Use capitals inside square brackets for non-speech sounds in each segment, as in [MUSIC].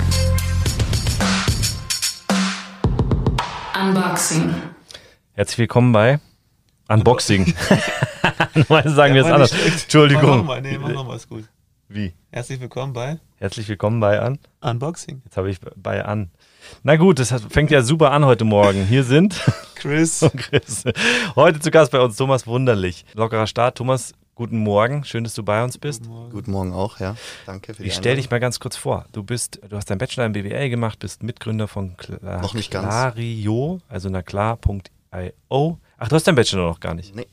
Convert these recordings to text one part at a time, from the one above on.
Time. Unboxing. Herzlich willkommen bei Unboxing. [LAUGHS] Normalerweise sagen wir es anders. Entschuldigung. Mach nochmal, nee, mach nochmal, ist gut. Wie? Herzlich willkommen bei Herzlich willkommen bei An. Unboxing. Jetzt habe ich bei An. Na gut, das fängt ja super an heute Morgen. Hier sind Chris. und [LAUGHS] Chris. Heute zu Gast bei uns Thomas Wunderlich. Lockerer Start. Thomas, guten Morgen. Schön, dass du bei uns bist. Guten Morgen auch, ja. Danke für die Ich stell dich mal ganz kurz vor. Du bist, du hast deinen Bachelor im BWL gemacht, bist Mitgründer von Cla Noch nicht. Clario, also na klar.io. Ach, du hast deinen Bachelor noch gar nicht. Nee.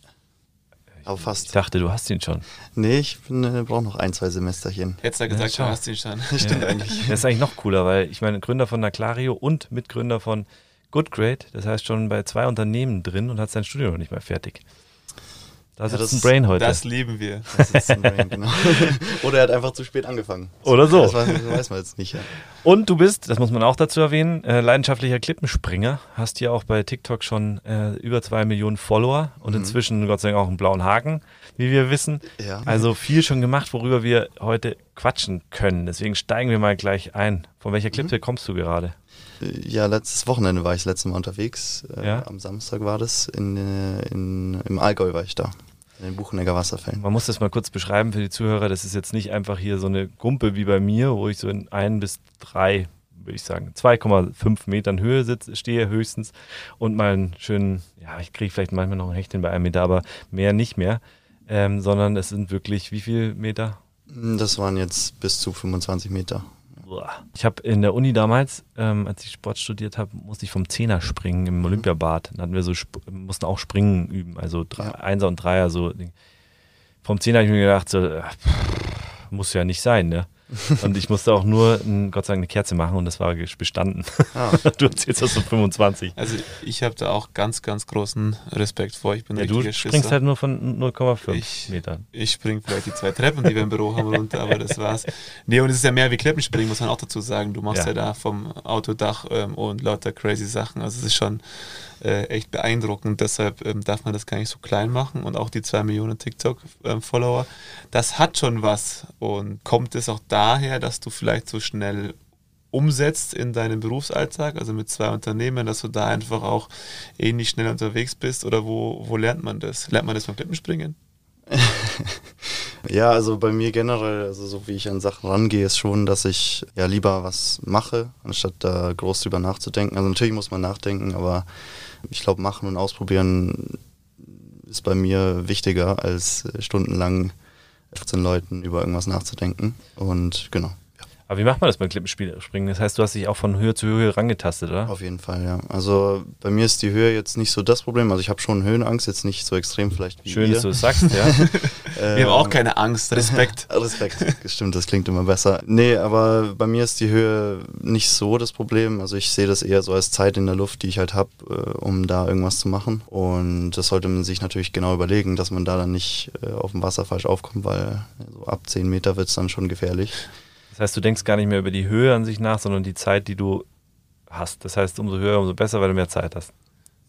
Aber Ich fast. dachte, du hast ihn schon. Nee, ich äh, brauche noch ein, zwei Semesterchen. Hättest du gesagt, schau. du hast ihn schon. [LAUGHS] Stimmt eigentlich. Das ist eigentlich noch cooler, weil ich meine, Gründer von Naclario und Mitgründer von Goodgrade, das heißt schon bei zwei Unternehmen drin und hat sein Studium noch nicht mal fertig. Das- ein Brain heute. Das lieben wir. Das ist ein Brain, genau. [LAUGHS] Oder er hat einfach zu spät angefangen. Oder so. Das weiß, das weiß man jetzt nicht. Ja. Und du bist, das muss man auch dazu erwähnen, äh, leidenschaftlicher Klippenspringer. Hast ja auch bei TikTok schon äh, über zwei Millionen Follower und inzwischen Gott sei Dank auch einen blauen Haken, wie wir wissen. Ja. Also viel schon gemacht, worüber wir heute quatschen können. Deswegen steigen wir mal gleich ein. Von welcher Klippe kommst du gerade? Äh, Ja, letztes Wochenende war ich das letzte Mal unterwegs. Äh, Ja. Am Samstag war das. In, äh, in, Im Allgäu war ich da. In den Buchenegger Wasserfällen. Man muss das mal kurz beschreiben für die Zuhörer. Das ist jetzt nicht einfach hier so eine Gumpe wie bei mir, wo ich so in ein bis drei, würde ich sagen, 2,5 Metern Höhe sitze, stehe höchstens und mal einen schönen, ja, ich kriege vielleicht manchmal noch ein Hecht hin bei einem Meter, aber mehr nicht mehr. Ähm, sondern es sind wirklich wie viel Meter? Das waren jetzt bis zu 25 Meter. Ich habe in der Uni damals, ähm, als ich Sport studiert habe, musste ich vom Zehner springen im Olympiabad. Dann hatten wir so, mussten auch Springen üben, also drei, Ja. Einser und Dreier. So. Vom Zehner habe ich mir gedacht, so, äh, muss ja nicht sein, ne? [LAUGHS] Und ich musste auch nur, ein, Gott sei Dank, eine Kerze machen und das war bestanden. Ah, [LAUGHS] Du erzählst das so 25. Also ich habe da auch ganz, ganz großen Respekt vor. Ich bin Ja, ein du springst Schisser. halt nur von 0,5 Ich- Metern. Ich springe vielleicht die zwei Treppen, die wir im Büro haben, runter, aber das war's. Nee, und es ist ja mehr wie Klippenspringen, muss man auch dazu sagen. Du machst Ja. ja, da vom Autodach ähm, und lauter crazy Sachen. Also es ist schon äh, echt beeindruckend. Deshalb ähm, darf man das gar nicht so klein machen. Und auch die zwei Millionen TikTok-Follower, das hat schon was. Und kommt es auch daher, dass du vielleicht so schnell umsetzt in deinem Berufsalltag, also mit zwei Unternehmen, dass du da einfach auch ähnlich schnell unterwegs bist? Oder wo, wo lernt man das? Lernt man das beim Klippenspringen? Ja, also bei mir generell, also so wie ich an Sachen rangehe, ist schon, dass ich ja lieber was mache, anstatt da groß drüber nachzudenken. Also natürlich muss man nachdenken, aber ich glaube, machen und ausprobieren ist bei mir wichtiger, als stundenlang 15 Leuten über irgendwas nachzudenken. Und genau, Aber wie macht man das beim Klippenspringen? Das heißt, du hast dich auch von Höhe zu Höhe rangetastet, oder? auf jeden Fall, ja. Also bei mir ist die Höhe jetzt nicht so das Problem. Also ich habe schon Höhenangst, jetzt nicht so extrem vielleicht wie Schön, ihr. dass du es sagst, ja. [LAUGHS] Wir haben auch keine Angst, Respekt. [LAUGHS] Respekt, stimmt, das klingt immer besser. Nee, aber bei mir ist die Höhe nicht so das Problem. Also ich sehe das eher so als Zeit in der Luft, die ich halt habe, äh, um da irgendwas zu machen. Und das sollte man sich natürlich genau überlegen, dass man da dann nicht äh, auf dem Wasser falsch aufkommt, weil so ab 10 Meter wird es dann schon gefährlich. Das heißt, du denkst gar nicht mehr über die Höhe an sich nach, sondern die Zeit, die du hast. Das heißt, umso höher, umso besser, weil du mehr Zeit hast.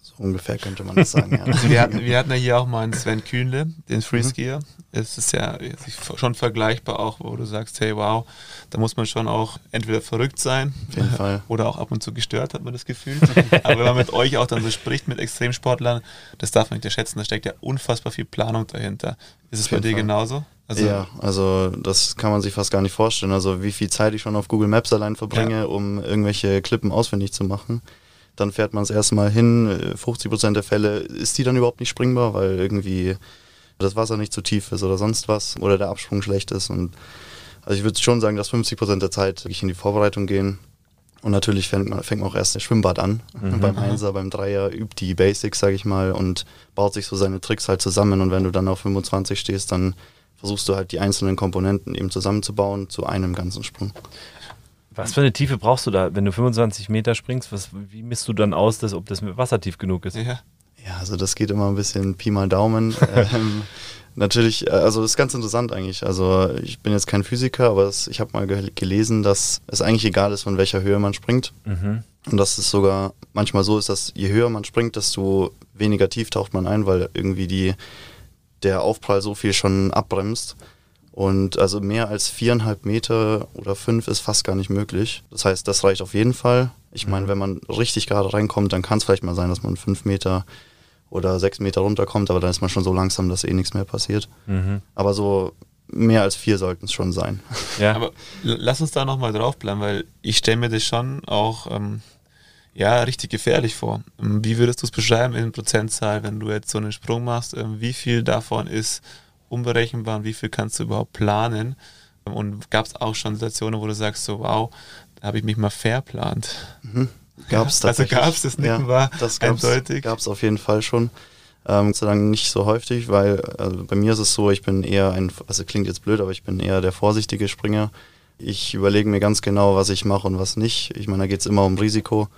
So ungefähr könnte man das sagen, ja. Also wir, hatten, wir hatten ja hier auch mal einen Sven Kühnle, den Freeskier. Es ist ja schon vergleichbar auch, wo du sagst, hey wow, da muss man schon auch entweder verrückt sein Auf jeden Fall. [LAUGHS] oder auch ab und zu gestört, hat man das Gefühl. [LAUGHS] Aber wenn man mit euch auch dann so spricht, mit Extremsportlern, das darf man nicht unterschätzen, da steckt ja unfassbar viel Planung dahinter. Ist es bei dir Fall. genauso? Also, ja, also das kann man sich fast gar nicht vorstellen. Also wie viel Zeit ich schon auf Google Maps allein verbringe, Ja. um irgendwelche Klippen auswendig zu machen. Dann fährt man es erstmal hin, äh, 50% der Fälle ist die dann überhaupt nicht springbar, weil irgendwie das Wasser nicht zu tief ist oder sonst was oder der Absprung schlecht ist. Und also ich würde schon sagen, dass 50% der Zeit wirklich in die Vorbereitung gehen. Und natürlich fängt man, fängt man auch erst das Schwimmbad an. Beim Einser, beim Dreier übt die Basics, sage ich mal, und baut sich so seine Tricks halt zusammen. Und wenn du dann auf 25 stehst, dann versuchst du halt die einzelnen Komponenten eben zusammenzubauen zu einem ganzen Sprung. Was für eine Tiefe brauchst du da, wenn du 25 Meter springst? Was, wie misst du dann aus, dass, ob das mit Wasser tief genug ist? ja. Ja, also das geht immer ein bisschen Pi mal Daumen. [LAUGHS] ähm, natürlich, äh, also das ist ganz interessant eigentlich. Also ich bin jetzt kein Physiker, aber es, ich habe mal ge gelesen, dass es eigentlich egal ist, von welcher Höhe man springt. Mhm. Und dass es sogar manchmal so ist, dass je höher man springt, desto weniger tief taucht man ein, weil irgendwie die, der Aufprall so viel schon abbremst. Und also mehr als viereinhalb Meter oder fünf ist fast gar nicht möglich. Das heißt, das reicht auf jeden Fall. Ich meine, Mhm. wenn man richtig gerade reinkommt, dann kann es vielleicht mal sein, dass man fünf Meter oder sechs Meter runterkommt, aber dann ist man schon so langsam, dass eh nichts mehr passiert. Mhm. Aber so mehr als vier sollten es schon sein. Ja. Aber lass uns da nochmal draufbleiben, weil ich stelle mir das schon auch ähm, ja, richtig gefährlich vor. Ähm, Wie würdest du es beschreiben in Prozentzahl, wenn du jetzt so einen Sprung machst? Ähm, Wie viel davon ist unberechenbar und wie viel kannst du überhaupt planen? Ähm, Und gab es auch schon Situationen, wo du sagst, so wow, da habe ich mich mal verplant? Gab's [LAUGHS] Also tatsächlich. gab's das Nicken war das gab's, eindeutig. Gab's auf jeden Fall schon. Ähm, Gott sei Dank nicht so häufig, weil also bei mir ist es so, ich bin eher ein, also klingt jetzt blöd, aber ich bin eher der vorsichtige Springer. Ich überlege mir ganz genau, was ich mache und was nicht. Ich meine, da geht's immer um Risiko.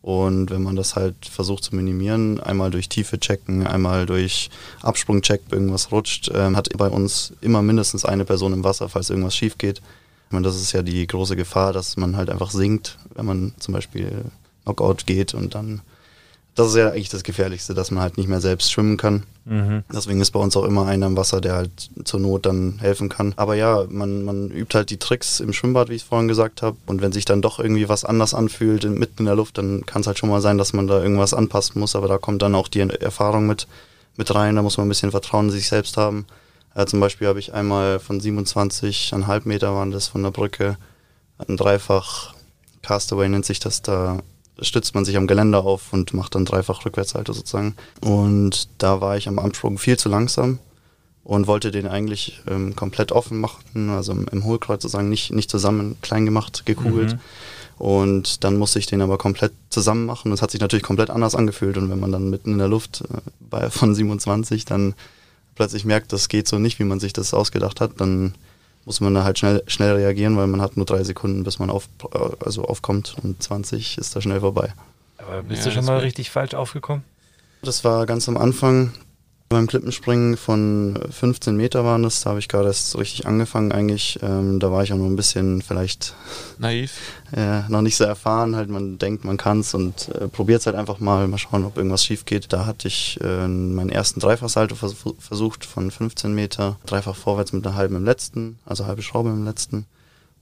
Und wenn man das halt versucht zu minimieren, einmal durch Tiefe checken, einmal durch Absprung checken, irgendwas rutscht, ähm, hat bei uns immer mindestens eine Person im Wasser, falls irgendwas schief geht. Ich meine, das ist ja die große Gefahr, dass man halt einfach sinkt, wenn man zum Beispiel Knockout geht und dann, das ist ja eigentlich das Gefährlichste, dass man halt nicht mehr selbst schwimmen kann. Mhm. Deswegen ist bei uns auch immer einer im Wasser, der halt zur Not dann helfen kann. Aber ja, man, man übt halt die Tricks im Schwimmbad, wie ich es vorhin gesagt habe. Und wenn sich dann doch irgendwie was anders anfühlt, in- mitten in der Luft, dann kann es halt schon mal sein, dass man da irgendwas anpassen muss. Aber da kommt dann auch die Erfahrung mit, mit rein. Da muss man ein bisschen Vertrauen in sich selbst haben. Äh, zum Beispiel habe ich einmal von 27,5 Meter waren das von der Brücke, ein Dreifach Castaway nennt sich das, da stützt man sich am Geländer auf und macht dann dreifach Rückwärtshalte sozusagen. Und da war ich am Absprung viel zu langsam und wollte den eigentlich ähm, komplett offen machen, also im, im Hohlkreuz sozusagen nicht, nicht zusammen klein gemacht, gekugelt. Mhm. Und dann musste ich den aber komplett zusammen machen. Das hat sich natürlich komplett anders angefühlt. Und wenn man dann mitten in der Luft äh, bei, von 27 dann plötzlich merkt, das geht so nicht, wie man sich das ausgedacht hat, dann muss man da halt schnell, schnell reagieren, weil man hat nur drei Sekunden, bis man auf, äh, also aufkommt und 20 ist da schnell vorbei. Aber bist Ja, du schon mal richtig falsch aufgekommen? Das war ganz am Anfang beim Klippenspringen von 15 Meter waren das, da habe ich gerade erst richtig angefangen eigentlich. Ähm, da war ich auch noch ein bisschen vielleicht Naiv. [LAUGHS] äh, noch nicht so erfahren. Halt, man denkt, man kann's und äh, probiert es halt einfach mal, mal schauen, ob irgendwas schief geht. Da hatte ich äh, meinen ersten Dreifachsalto vers versucht von 15 Meter, dreifach vorwärts mit einer halben im letzten, also halbe Schraube im letzten.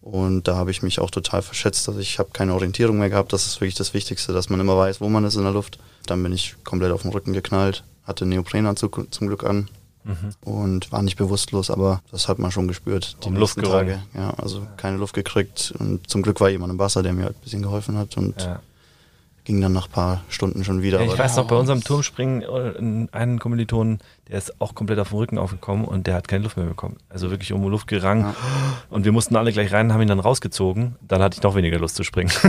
Und da habe ich mich auch total verschätzt. Also ich habe keine Orientierung mehr gehabt. Das ist wirklich das Wichtigste, dass man immer weiß, wo man ist in der Luft. Dann bin ich komplett auf den Rücken geknallt, hatte Neoprenanzug zum Glück an Mhm. und war nicht bewusstlos, aber das hat man schon gespürt. Um Luft gerungen. Ja, also keine Luft gekriegt und zum Glück war jemand im Wasser, der mir halt ein bisschen geholfen hat und Ja. ging dann nach ein paar Stunden schon wieder. Ja, ich weiß noch, bei unserem Turmspringen, äh, einen Kommilitonen, der ist auch komplett auf dem Rücken aufgekommen und der hat keine Luft mehr bekommen. Also wirklich um Luft gerangen. Ja. Und wir mussten alle gleich rein, haben ihn dann rausgezogen. Dann hatte ich noch weniger Lust zu springen. [LAUGHS]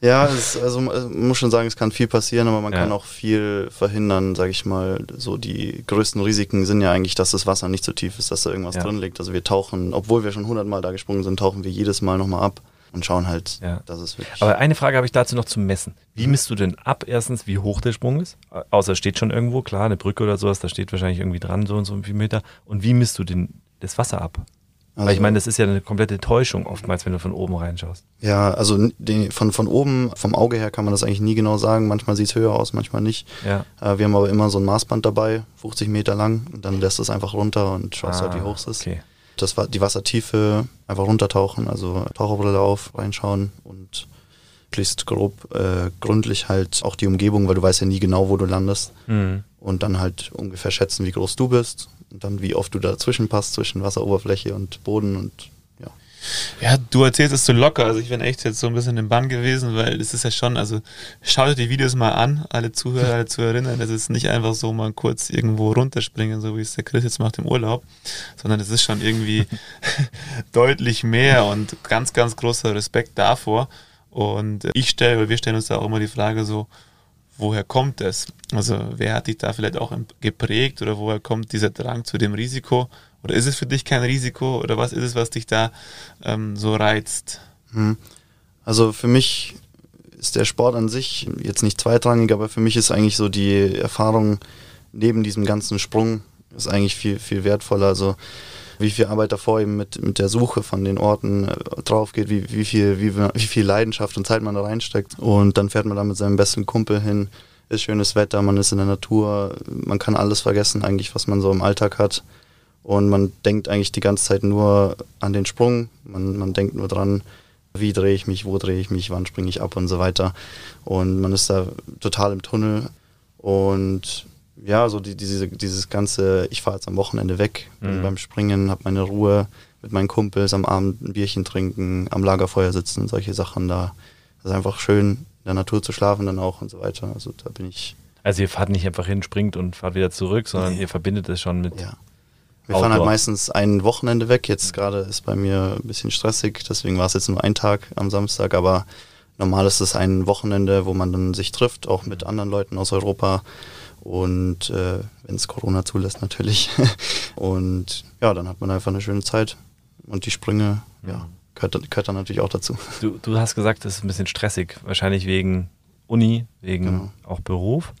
Ja, es, also man muss schon sagen, es kann viel passieren, aber man Ja. kann auch viel verhindern, sage ich mal. So die größten Risiken sind ja eigentlich, dass das Wasser nicht so tief ist, dass da irgendwas Ja. drin liegt. Also wir tauchen, obwohl wir schon hundertmal da gesprungen sind, tauchen wir jedes Mal nochmal ab und schauen halt, Ja. dass es wirklich... Aber eine Frage habe ich dazu noch zum Messen. Wie misst du denn ab, erstens, wie hoch der Sprung ist? Außer steht schon irgendwo, klar, eine Brücke oder sowas, da steht wahrscheinlich irgendwie dran, so und so viel Meter. Und wie misst du den, das Wasser ab? Weil ich Also- meine, das ist ja eine komplette Täuschung oftmals, wenn du von oben reinschaust. Ja, also den, von, von oben, vom Auge her kann man das eigentlich nie genau sagen. Manchmal sieht es höher aus, manchmal nicht. Ja. Äh, wir haben aber immer so ein Maßband dabei, 50 Meter lang. Und dann lässt es einfach runter und schaust halt, wie Ah, hoch es ist. Okay. Das war die Wassertiefe, einfach runtertauchen, also Taucherbrille auf, reinschauen und möglichst grob, äh, gründlich halt auch die Umgebung, weil du weißt ja nie genau, wo du landest. Mhm. Und dann halt ungefähr schätzen, wie groß du bist. Und dann wie oft du dazwischen passt, zwischen Wasseroberfläche und Boden und ja. Ja, du erzählst es so locker. Also ich bin echt jetzt so ein bisschen im Bann gewesen, weil es ist ja schon, also schaut euch die Videos mal an, alle Zuhörer, alle Zuhörerinnen. Es ist nicht einfach so mal kurz irgendwo runterspringen, so wie es der Chris jetzt macht im Urlaub, sondern es ist schon irgendwie [LAUGHS] deutlich mehr und ganz, ganz großer Respekt davor. Und ich stelle, oder wir stellen uns da auch immer die Frage so, woher kommt es? Also wer hat dich da vielleicht auch geprägt oder woher kommt dieser Drang zu dem Risiko? Oder ist es für dich kein Risiko oder was ist es, was dich da ähm, so reizt? Hm. Also für mich ist der Sport an sich jetzt nicht zweitrangig, aber für mich ist eigentlich so die Erfahrung neben diesem ganzen Sprung ist eigentlich viel, viel wertvoller. Also wie viel Arbeit davor eben mit, mit der Suche von den Orten äh, drauf geht, wie, wie, viel, wie, wie viel Leidenschaft und Zeit man da reinsteckt. Und dann fährt man da mit seinem besten Kumpel hin, ist schönes Wetter, man ist in der Natur, man kann alles vergessen eigentlich, was man so im Alltag hat. und man denkt eigentlich die ganze Zeit nur an den Sprung, man, man denkt nur dran, wie drehe ich mich, wo drehe ich mich, wann springe ich ab und so weiter. Und man ist da total im Tunnel und ja, so die, diese, dieses ganze, ich fahre jetzt am Wochenende weg, bin Mhm. beim Springen, habe meine Ruhe mit meinen Kumpels am Abend ein Bierchen trinken, am Lagerfeuer sitzen, solche Sachen da. Das ist einfach schön, in der Natur zu schlafen dann auch und so weiter. Also da bin ich, Also ihr fahrt nicht einfach hin, springt und fahrt wieder zurück, sondern Nee. ihr verbindet es schon mit. ja. Wir fahren halt Outdoor. meistens ein Wochenende weg. Jetzt gerade ist bei mir ein bisschen stressig, deswegen war es jetzt nur ein Tag am Samstag, aber normal ist es ein Wochenende, wo man dann sich trifft, auch mit anderen Leuten aus Europa und äh, wenn es Corona zulässt natürlich. [LAUGHS] und ja, dann hat man einfach eine schöne Zeit und die Sprünge, ja, gehört, dann- gehört dann natürlich auch dazu. Du, du hast gesagt, es ist ein bisschen stressig, wahrscheinlich wegen Uni, wegen Genau. auch Beruf.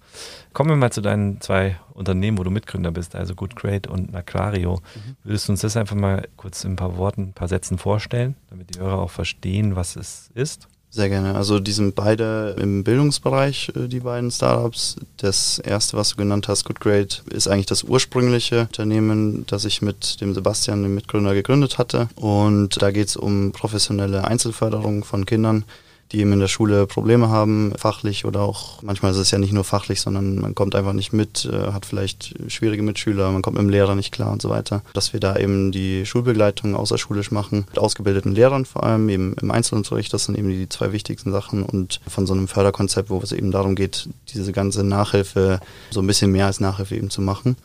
Kommen wir mal zu deinen zwei Unternehmen, wo du Mitgründer bist, also Good Great und Naclario. Mhm. Würdest du uns das einfach mal kurz in ein paar Worten, ein paar Sätzen vorstellen, damit die Hörer auch verstehen, was es ist? Sehr gerne. Also die sind beide im Bildungsbereich, äh, die beiden Startups. Das erste, was du genannt hast, Good Grade, ist eigentlich das ursprüngliche Unternehmen, das ich mit dem Sebastian, dem Mitgründer, gegründet hatte. Und da geht es um professionelle Einzelförderung von Kindern, die eben in der Schule Probleme haben, fachlich oder auch, manchmal ist es ja nicht nur fachlich, sondern man kommt einfach nicht mit, äh, hat vielleicht schwierige Mitschüler, man kommt mit dem Lehrer nicht klar und so weiter. Dass wir da eben die Schulbegleitung außerschulisch machen, mit ausgebildeten Lehrern vor allem, eben im Einzelunterricht, das sind eben die zwei wichtigsten Sachen und von so einem Förderkonzept, wo es eben darum geht, diese ganze Nachhilfe so ein bisschen mehr als Nachhilfe eben zu machen.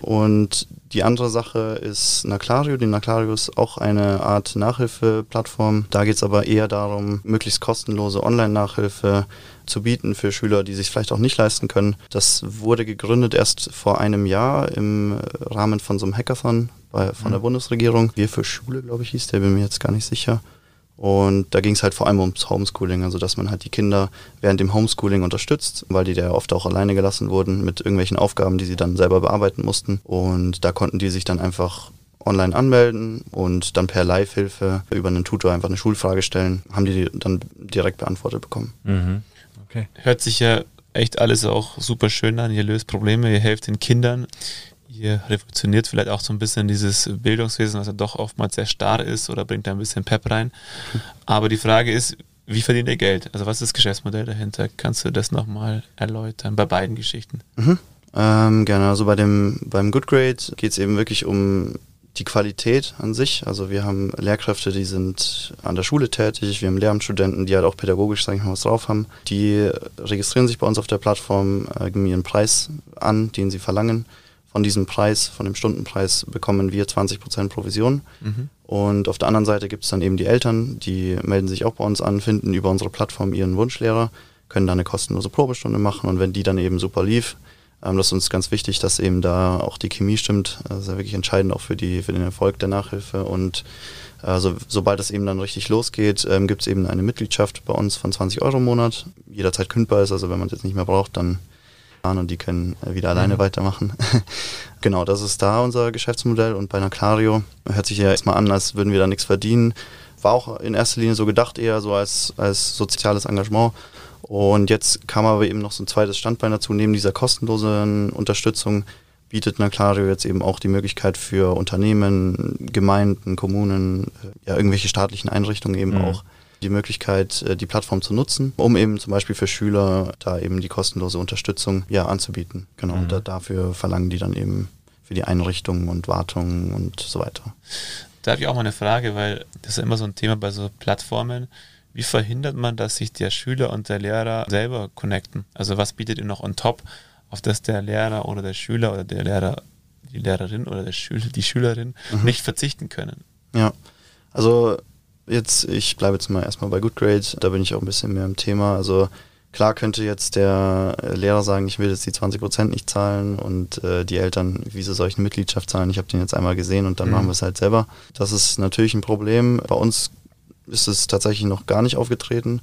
Und die andere Sache ist Naclario. Die Naclario ist auch eine Art Nachhilfeplattform. Da geht es aber eher darum, möglichst kostenlose Online-Nachhilfe zu bieten für Schüler, die sich vielleicht auch nicht leisten können. Das wurde gegründet erst vor einem Jahr im Rahmen von so einem Hackathon bei, von der Bundesregierung. Wir für Schule, glaube ich, hieß der, bin mir jetzt gar nicht sicher. Und da ging es halt vor allem ums Homeschooling, also dass man halt die Kinder während dem Homeschooling unterstützt, weil die da oft auch alleine gelassen wurden mit irgendwelchen Aufgaben, die sie dann selber bearbeiten mussten. Und da konnten die sich dann einfach online anmelden und dann per Live-Hilfe über einen Tutor einfach eine Schulfrage stellen, haben die die dann direkt beantwortet bekommen. Mhm. Okay. Hört sich ja echt alles auch super schön an. Ihr löst Probleme, ihr helft den Kindern. Ihr revolutioniert vielleicht auch so ein bisschen dieses Bildungswesen, was ja doch oftmals sehr starr ist oder bringt da ein bisschen Pep rein. Aber die Frage ist, wie verdient ihr Geld? Also was ist das Geschäftsmodell dahinter? Kannst du das nochmal erläutern bei beiden Geschichten? Mhm. Ähm, gerne, also bei dem, beim Good Grade geht es eben wirklich um die Qualität an sich. Also wir haben Lehrkräfte, die sind an der Schule tätig, wir haben Lehramtsstudenten, die halt auch pädagogisch, sag ich mal, was drauf haben. Die registrieren sich bei uns auf der Plattform, äh, geben ihren Preis an, den sie verlangen. Von diesem Preis, von dem Stundenpreis, bekommen wir 20% Provision. Mhm. Und auf der anderen Seite gibt es dann eben die Eltern, die melden sich auch bei uns an, finden über unsere Plattform ihren Wunschlehrer, können dann eine kostenlose Probestunde machen und wenn die dann eben super lief, ähm, das ist uns ganz wichtig, dass eben da auch die Chemie stimmt. Das ist ja wirklich entscheidend auch für, die, für den Erfolg der Nachhilfe. Und also, sobald es eben dann richtig losgeht, ähm, gibt es eben eine Mitgliedschaft bei uns von 20 Euro im Monat. Jederzeit kündbar ist, also wenn man es jetzt nicht mehr braucht, dann und die können äh, wieder alleine Mhm. weitermachen. [LAUGHS] genau, das ist da unser Geschäftsmodell und bei Naclario hört sich ja erstmal an, als würden wir da nichts verdienen. War auch in erster Linie so gedacht, eher so als, als soziales Engagement. Und jetzt kam aber eben noch so ein zweites Standbein dazu. Neben dieser kostenlosen Unterstützung bietet Naclario jetzt eben auch die Möglichkeit für Unternehmen, Gemeinden, Kommunen, äh, ja, irgendwelche staatlichen Einrichtungen eben Mhm. auch die Möglichkeit, äh, die Plattform zu nutzen, um eben zum Beispiel für Schüler da eben die kostenlose Unterstützung ja anzubieten. Genau, Mhm. und da, dafür verlangen die dann eben für die Einrichtungen und Wartungen und so weiter. Da habe ich auch mal eine Frage, weil das ist ja immer so ein Thema bei so Plattformen. Wie verhindert man, dass sich der Schüler und der Lehrer selber connecten? Also was bietet ihr noch on top, auf das der Lehrer oder der Schüler oder der Lehrer, die Lehrerin oder der Schüler, die Schülerin Mhm. nicht verzichten können? Ja, also jetzt, ich bleibe jetzt mal erstmal bei Good Grade, da bin ich auch ein bisschen mehr im Thema. Also klar könnte jetzt der Lehrer sagen, ich will jetzt die 20% nicht zahlen und äh, die Eltern, wie sie solchen Mitgliedschaft zahlen, ich habe den jetzt einmal gesehen und dann Mhm. machen wir es halt selber. Das ist natürlich ein Problem. Bei uns ist es tatsächlich noch gar nicht aufgetreten.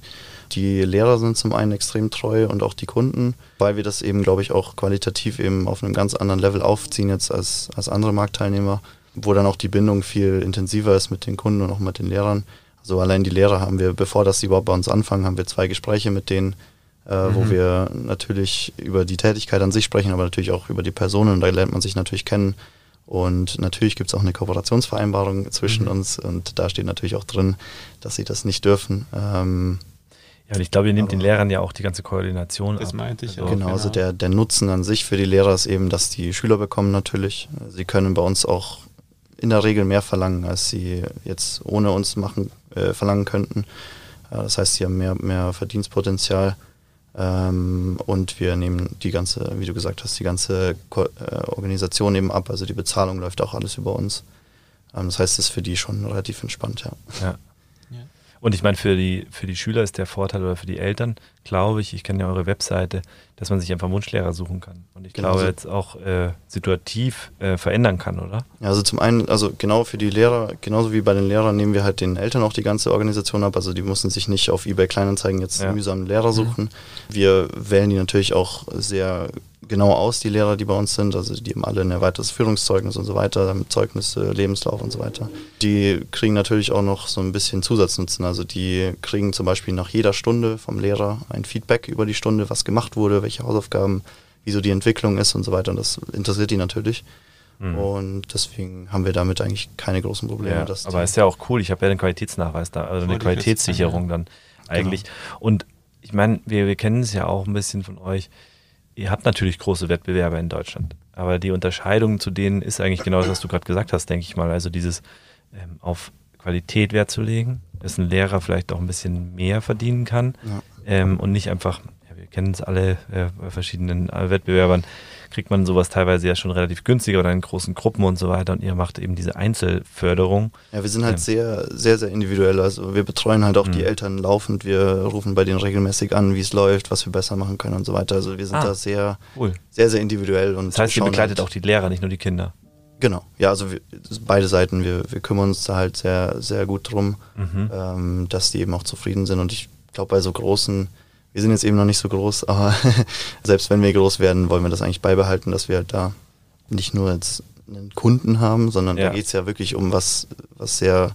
Die Lehrer sind zum einen extrem treu und auch die Kunden, weil wir das eben, glaube ich, auch qualitativ eben auf einem ganz anderen Level aufziehen jetzt als, als andere Marktteilnehmer, wo dann auch die Bindung viel intensiver ist mit den Kunden und auch mit den Lehrern. Also allein die Lehrer haben wir, bevor das sie überhaupt bei uns anfangen, haben wir zwei Gespräche mit denen, äh, wo Mhm. wir natürlich über die Tätigkeit an sich sprechen, aber natürlich auch über die Personen. Und da lernt man sich natürlich kennen. Und natürlich gibt es auch eine Kooperationsvereinbarung zwischen Mhm. uns und da steht natürlich auch drin, dass sie das nicht dürfen. Ähm, Ja, und ich glaube, ihr nehmt den Lehrern ja auch die ganze Koordination Das ab. meinte ich Also, auch. genau, also genau. der, der Nutzen an sich für die Lehrer ist eben, dass die Schüler bekommen natürlich. Sie können bei uns auch in der Regel mehr verlangen, als sie jetzt ohne uns machen, äh, verlangen könnten. Äh, das heißt, sie haben mehr, mehr Verdienstpotenzial. Ähm, und wir nehmen die ganze, wie du gesagt hast, die ganze Ko äh, Organisation eben ab. Also die Bezahlung läuft auch alles über uns. Ähm, das heißt, es ist für die schon relativ entspannt, ja. Ja. Und ich meine, für die, für die Schüler ist der Vorteil oder für die Eltern, glaube ich, ich kenne ja eure Webseite, dass man sich einfach Wunschlehrer suchen kann. Und ich Genau glaube so. jetzt auch äh, situativ äh, verändern kann, oder? Ja, also zum einen, also genau für die Lehrer, genauso wie bei den Lehrern nehmen wir halt den Eltern auch die ganze Organisation ab. Also die mussten sich nicht auf eBay Kleinanzeigen jetzt Ja. mühsam einen Lehrer suchen. Wir wählen die natürlich auch sehr genau aus, die Lehrer, die bei uns sind. Also die haben alle ein erweitertes Führungszeugnis und so weiter, Zeugnisse, Lebenslauf und so weiter. Die kriegen natürlich auch noch so ein bisschen Zusatznutzen. Also die kriegen zum Beispiel nach jeder Stunde vom Lehrer ein Feedback über die Stunde, was gemacht wurde, welche Hausaufgaben, wieso die Entwicklung ist und so weiter. Und das interessiert die natürlich. Mhm. Und deswegen haben wir damit eigentlich keine großen Probleme. Ja, dass aber ist ja auch cool. Ich habe ja den Qualitätsnachweis da, also eine ich jetzt Qualitätssicherung dann eigentlich. Und ich meine, wir, wir kennen es ja auch ein bisschen von euch. Ihr habt natürlich große Wettbewerber in Deutschland, aber die Unterscheidung zu denen ist eigentlich genau das, was du gerade gesagt hast, denke ich mal. Also dieses ähm, auf Qualität Wert zu legen, dass ein Lehrer vielleicht auch ein bisschen mehr verdienen kann Ja. ähm, und nicht einfach, kennen es alle äh, bei verschiedenen äh, Wettbewerbern, kriegt man sowas teilweise ja schon relativ günstig oder in großen Gruppen und so weiter und ihr macht eben diese Einzelförderung. ja, wir sind halt Ja. sehr, sehr, sehr individuell. Also wir betreuen halt auch Mhm. die Eltern laufend. Wir rufen bei denen regelmäßig an, wie es läuft, was wir besser machen können und so weiter. Also wir sind Ah. da sehr, Cool. sehr, sehr individuell. Und Das heißt, ihr begleitet halt, auch die Lehrer, nicht nur die Kinder. Genau, ja, also wir, beide Seiten. Wir, wir kümmern uns da halt sehr, sehr gut drum, Mhm. ähm, dass die eben auch zufrieden sind. Und ich glaube, bei so großen, wir sind jetzt eben noch nicht so groß, aber [LAUGHS] selbst wenn wir groß werden, wollen wir das eigentlich beibehalten, dass wir halt da nicht nur jetzt einen Kunden haben, sondern Ja. da geht es ja wirklich um was, was sehr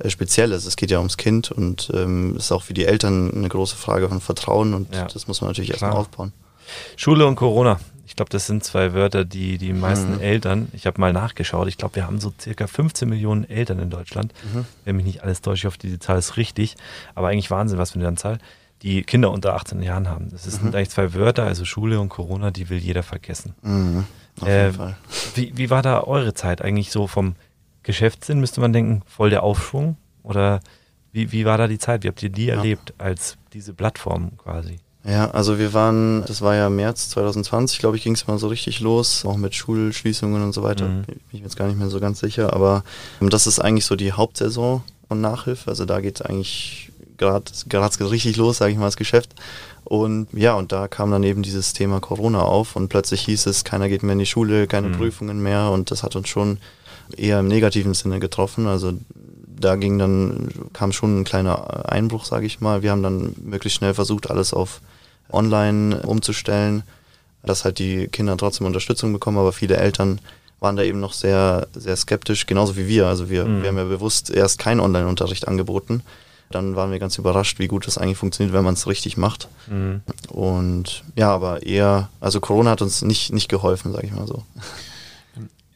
äh, Spezielles. Es geht ja ums Kind und ähm, ist auch für die Eltern eine große Frage von Vertrauen und Ja. das muss man natürlich erstmal aufbauen. Schule und Corona. Ich glaube, das sind zwei Wörter, die die meisten Mhm. Eltern, ich habe mal nachgeschaut, ich glaube, wir haben so circa 15 Millionen Eltern in Deutschland. Mhm. Wenn mich nicht alles täuscht, ich hoffe, diese Zahl ist richtig. Aber eigentlich Wahnsinn, was für eine Zahl, die Kinder unter 18 Jahren haben. Das sind Mhm. eigentlich zwei Wörter, also Schule und Corona, die will jeder vergessen. Mhm. Auf Äh, jeden Fall. Wie, wie war da eure Zeit eigentlich so vom Geschäftssinn, müsste man denken, voll der Aufschwung? Oder wie, wie war da die Zeit? Wie habt ihr die Ja. erlebt als diese Plattform quasi? Ja, also wir waren, das war ja März 2020, glaube ich, ging es mal so richtig los, auch mit Schulschließungen und so weiter. Mhm. Bin ich mir jetzt gar nicht mehr so ganz sicher, aber ähm, das ist eigentlich so die Hauptsaison von Nachhilfe. Also da geht es eigentlich gerade gerade richtig los, sage ich mal, das Geschäft. Und ja, und da kam dann eben dieses Thema Corona auf und plötzlich hieß es, keiner geht mehr in die Schule, keine Mhm. Prüfungen mehr und das hat uns schon eher im negativen Sinne getroffen. Also da ging dann, kam schon ein kleiner Einbruch, sage ich mal. Wir haben dann möglichst schnell versucht, alles auf online umzustellen, dass halt die Kinder trotzdem Unterstützung bekommen, aber viele Eltern waren da eben noch sehr, sehr skeptisch, genauso wie wir. Also wir, Mhm. wir haben ja bewusst erst keinen Online-Unterricht angeboten. Dann waren wir ganz überrascht, wie gut das eigentlich funktioniert, wenn man es richtig macht. Mhm. Und ja, aber eher, also Corona hat uns nicht, nicht geholfen, sage ich mal so.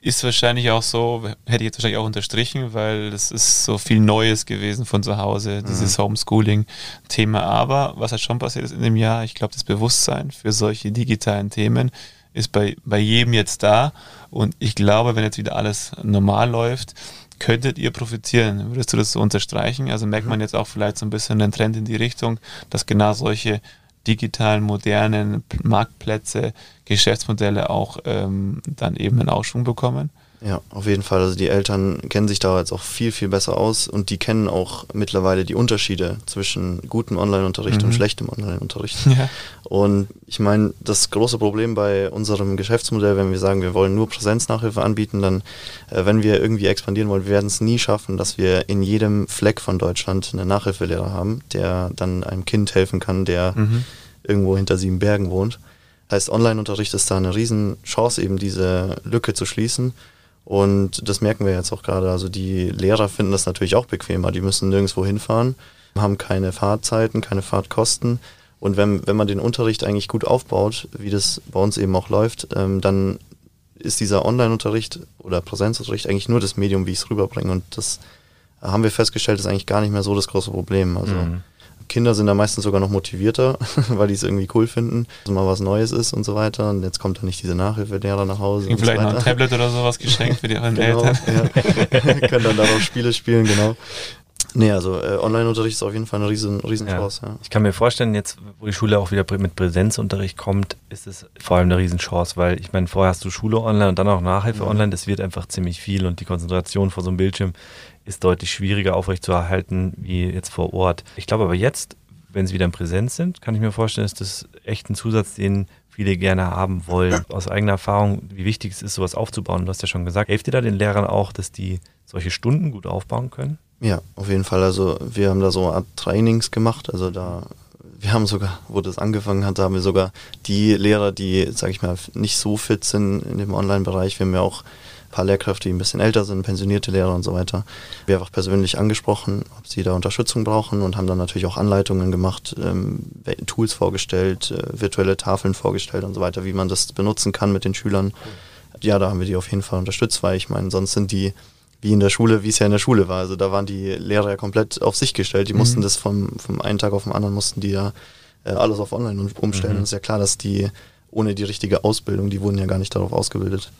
Ist wahrscheinlich auch so, hätte ich jetzt wahrscheinlich auch unterstrichen, weil es ist so viel Neues gewesen von zu Hause, dieses Homeschooling-Thema. Aber was halt schon passiert ist in dem Jahr, ich glaube, das Bewusstsein für solche digitalen Themen ist bei, bei jedem jetzt da. Und ich glaube, wenn jetzt wieder alles normal läuft, könntet ihr profitieren. Würdest du das so unterstreichen? Also merkt man jetzt auch vielleicht so ein bisschen einen Trend in die Richtung, dass genau solche digitalen, modernen Marktplätze, Geschäftsmodelle auch ähm, dann eben einen Aufschwung bekommen. Ja, auf jeden Fall. Also die Eltern kennen sich da jetzt auch viel, viel besser aus und die kennen auch mittlerweile die Unterschiede zwischen gutem Online-Unterricht Mhm. und schlechtem Online-Unterricht. [LAUGHS] Ja. Und ich meine, das große Problem bei unserem Geschäftsmodell, wenn wir sagen, wir wollen nur Präsenznachhilfe anbieten, dann, äh, wenn wir irgendwie expandieren wollen, wir werden es nie schaffen, dass wir in jedem Fleck von Deutschland einen Nachhilfelehrer haben, der dann einem Kind helfen kann, der Mhm. irgendwo hinter sieben Bergen wohnt. Heißt, Online-Unterricht ist da eine Riesenchance, eben diese Lücke zu schließen. Und das merken wir jetzt auch gerade. Also die Lehrer finden das natürlich auch bequemer. Die müssen nirgendwo hinfahren, haben keine Fahrzeiten, keine Fahrtkosten. Und wenn, wenn man den Unterricht eigentlich gut aufbaut, wie das bei uns eben auch läuft, ähm, dann ist dieser Online-Unterricht oder Präsenzunterricht eigentlich nur das Medium, wie ich es rüberbringe. Und das haben wir festgestellt, ist eigentlich gar nicht mehr so das große Problem. Also mhm. Kinder sind da meistens sogar noch motivierter, [LAUGHS] weil die es irgendwie cool finden, dass mal was Neues ist und so weiter. Und jetzt kommt dann nicht diese Nachhilfelehrer nach Hause. Vielleicht so noch ein Tablet oder sowas [LAUGHS] geschenkt für die anderen genau, Eltern. Ja. [LAUGHS] Können dann darauf Spiele spielen, genau. Nee, also äh, Online-Unterricht ist auf jeden Fall eine riesen, riesen ja. Chance. Ja. Ich kann mir vorstellen, jetzt, wo die Schule auch wieder mit Präsenzunterricht kommt, ist es vor allem eine riesen Chance, weil ich meine, vorher hast du Schule online und dann auch Nachhilfe mhm. online, das wird einfach ziemlich viel und die Konzentration vor so einem Bildschirm ist deutlich schwieriger aufrechtzuerhalten wie jetzt vor Ort. Ich glaube aber jetzt, wenn sie wieder in Präsenz sind, kann ich mir vorstellen, ist das echt ein Zusatz, den viele gerne haben wollen. Aus eigener Erfahrung, wie wichtig es ist, sowas aufzubauen. Du hast ja schon gesagt, hilft ihr da den Lehrern auch, dass die solche Stunden gut aufbauen können? Ja, auf jeden Fall. Also wir haben da so eine Art Trainings gemacht. Also da, wir haben sogar, wo das angefangen hat, da haben wir sogar die Lehrer, die, sag ich mal, nicht so fit sind in dem Online-Bereich. Wir haben ja auch ein paar Lehrkräfte, die ein bisschen älter sind, pensionierte Lehrer und so weiter. Wir haben einfach persönlich angesprochen, ob sie da Unterstützung brauchen und haben dann natürlich auch Anleitungen gemacht, ähm, Tools vorgestellt, äh, virtuelle Tafeln vorgestellt und so weiter, wie man das benutzen kann mit den Schülern. Ja, da haben wir die auf jeden Fall unterstützt, weil ich meine, sonst sind die wie in der Schule, wie es ja in der Schule war. Also da waren die Lehrer ja komplett auf sich gestellt. Die mhm. mussten das vom, vom einen Tag auf den anderen, mussten die ja äh, alles auf Online umstellen. Mhm. Und es ist ja klar, dass die ohne die richtige Ausbildung, die wurden ja gar nicht darauf ausgebildet,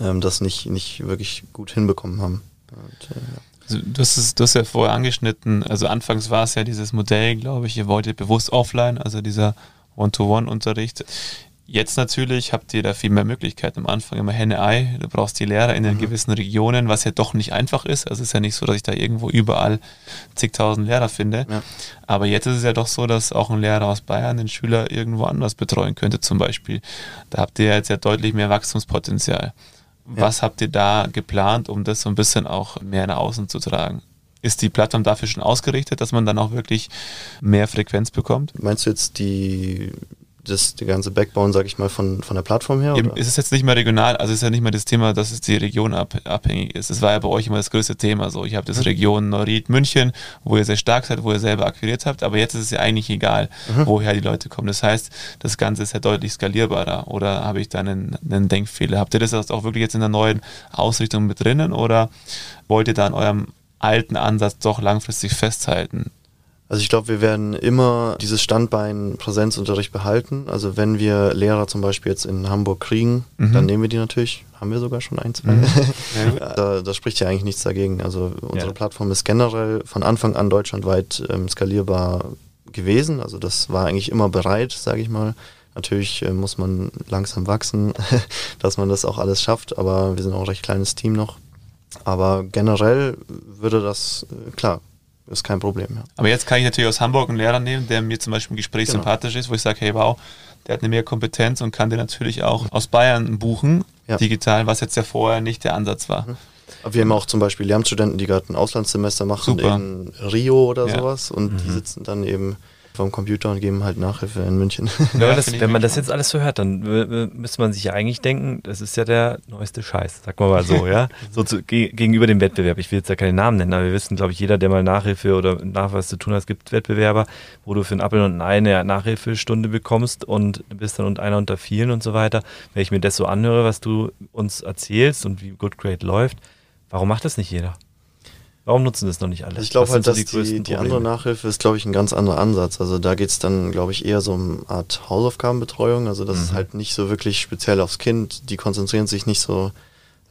ähm, das nicht, nicht wirklich gut hinbekommen haben. Und, äh, ja. Also, du, hast es, du hast ja vorher angeschnitten, also anfangs war es ja dieses Modell, glaube ich, ihr wolltet bewusst offline, also dieser One-to-One-Unterricht. Jetzt natürlich habt ihr da viel mehr Möglichkeiten. Am Anfang immer Henne-Ei. Du brauchst die Lehrer in den mhm. gewissen Regionen, was ja doch nicht einfach ist. Also es ist ja nicht so, dass ich da irgendwo überall zigtausend Lehrer finde. Ja. Aber jetzt ist es ja doch so, dass auch ein Lehrer aus Bayern den Schüler irgendwo anders betreuen könnte, zum Beispiel. Da habt ihr jetzt ja deutlich mehr Wachstumspotenzial. Was habt ihr da geplant, um das so ein bisschen auch mehr nach außen zu tragen? Ist die Plattform dafür schon ausgerichtet, dass man dann auch wirklich mehr Frequenz bekommt? Meinst du jetzt die das, die ganze Backbone, sag ich mal, von, von der Plattform her? Eben, ist es jetzt nicht mehr regional, also ist ja nicht mehr das Thema, dass es die Region ab, abhängig ist. Das war ja bei euch immer das größte Thema. So, ich habe das mhm. Region Norid München, wo ihr sehr stark seid, wo ihr selber akquiriert habt, aber jetzt ist es ja eigentlich egal, mhm. woher die Leute kommen. Das heißt, das Ganze ist ja deutlich skalierbarer. Oder habe ich da einen, einen Denkfehler? Habt ihr das auch wirklich jetzt in der neuen Ausrichtung mit drinnen oder wollt ihr da an eurem alten Ansatz doch langfristig festhalten? Also ich glaube, wir werden immer dieses Standbein Präsenzunterricht behalten. Also wenn wir Lehrer zum Beispiel jetzt in Hamburg kriegen, mhm. dann nehmen wir die natürlich. Haben wir sogar schon ein, zwei. Mhm. [LAUGHS] da, da, spricht ja eigentlich nichts dagegen. Also unsere ja. Plattform ist generell von Anfang an deutschlandweit ähm, skalierbar gewesen. Also das war eigentlich immer bereit, sage ich mal. Natürlich äh, muss man langsam wachsen, [LAUGHS] dass man das auch alles schafft, aber wir sind auch ein recht kleines Team noch. Aber generell würde das, äh, klar, ist kein Problem. Ja. Aber jetzt kann ich natürlich aus Hamburg einen Lehrer nehmen, der mir zum Beispiel im Gespräch genau. sympathisch ist, wo ich sage, hey wow, der hat eine mehr Kompetenz und kann den natürlich auch aus Bayern buchen, ja. digital, was jetzt ja vorher nicht der Ansatz war. Mhm. Aber wir haben auch zum Beispiel Lehramtsstudenten, die gerade ein Auslandssemester machen Super. in Rio oder ja. sowas und mhm. die sitzen dann eben vom Computer und geben halt Nachhilfe in München. Ja, das, wenn man das jetzt alles so hört, dann müsste man sich ja eigentlich denken, das ist ja der neueste Scheiß, sag mal mal so, ja. [LAUGHS] So zu, gegenüber dem Wettbewerb. Ich will jetzt ja keine Namen nennen, aber wir wissen, glaube ich, jeder, der mal Nachhilfe oder Nachweis zu tun hat, es gibt Wettbewerber, wo du für einen Appel und ein Ei eine Nachhilfestunde bekommst und bist dann und einer unter vielen und so weiter. Wenn ich mir das so anhöre, was du uns erzählst und wie Good Grade läuft, warum macht das nicht jeder? Warum nutzen das noch nicht alle? Ich glaube halt, dass die, die, die andere Nachhilfe ist, glaube ich, ein ganz anderer Ansatz. Also da geht es dann, glaube ich, eher so um eine Art Hausaufgabenbetreuung. Also das mhm. ist halt nicht so wirklich speziell aufs Kind. Die konzentrieren sich nicht so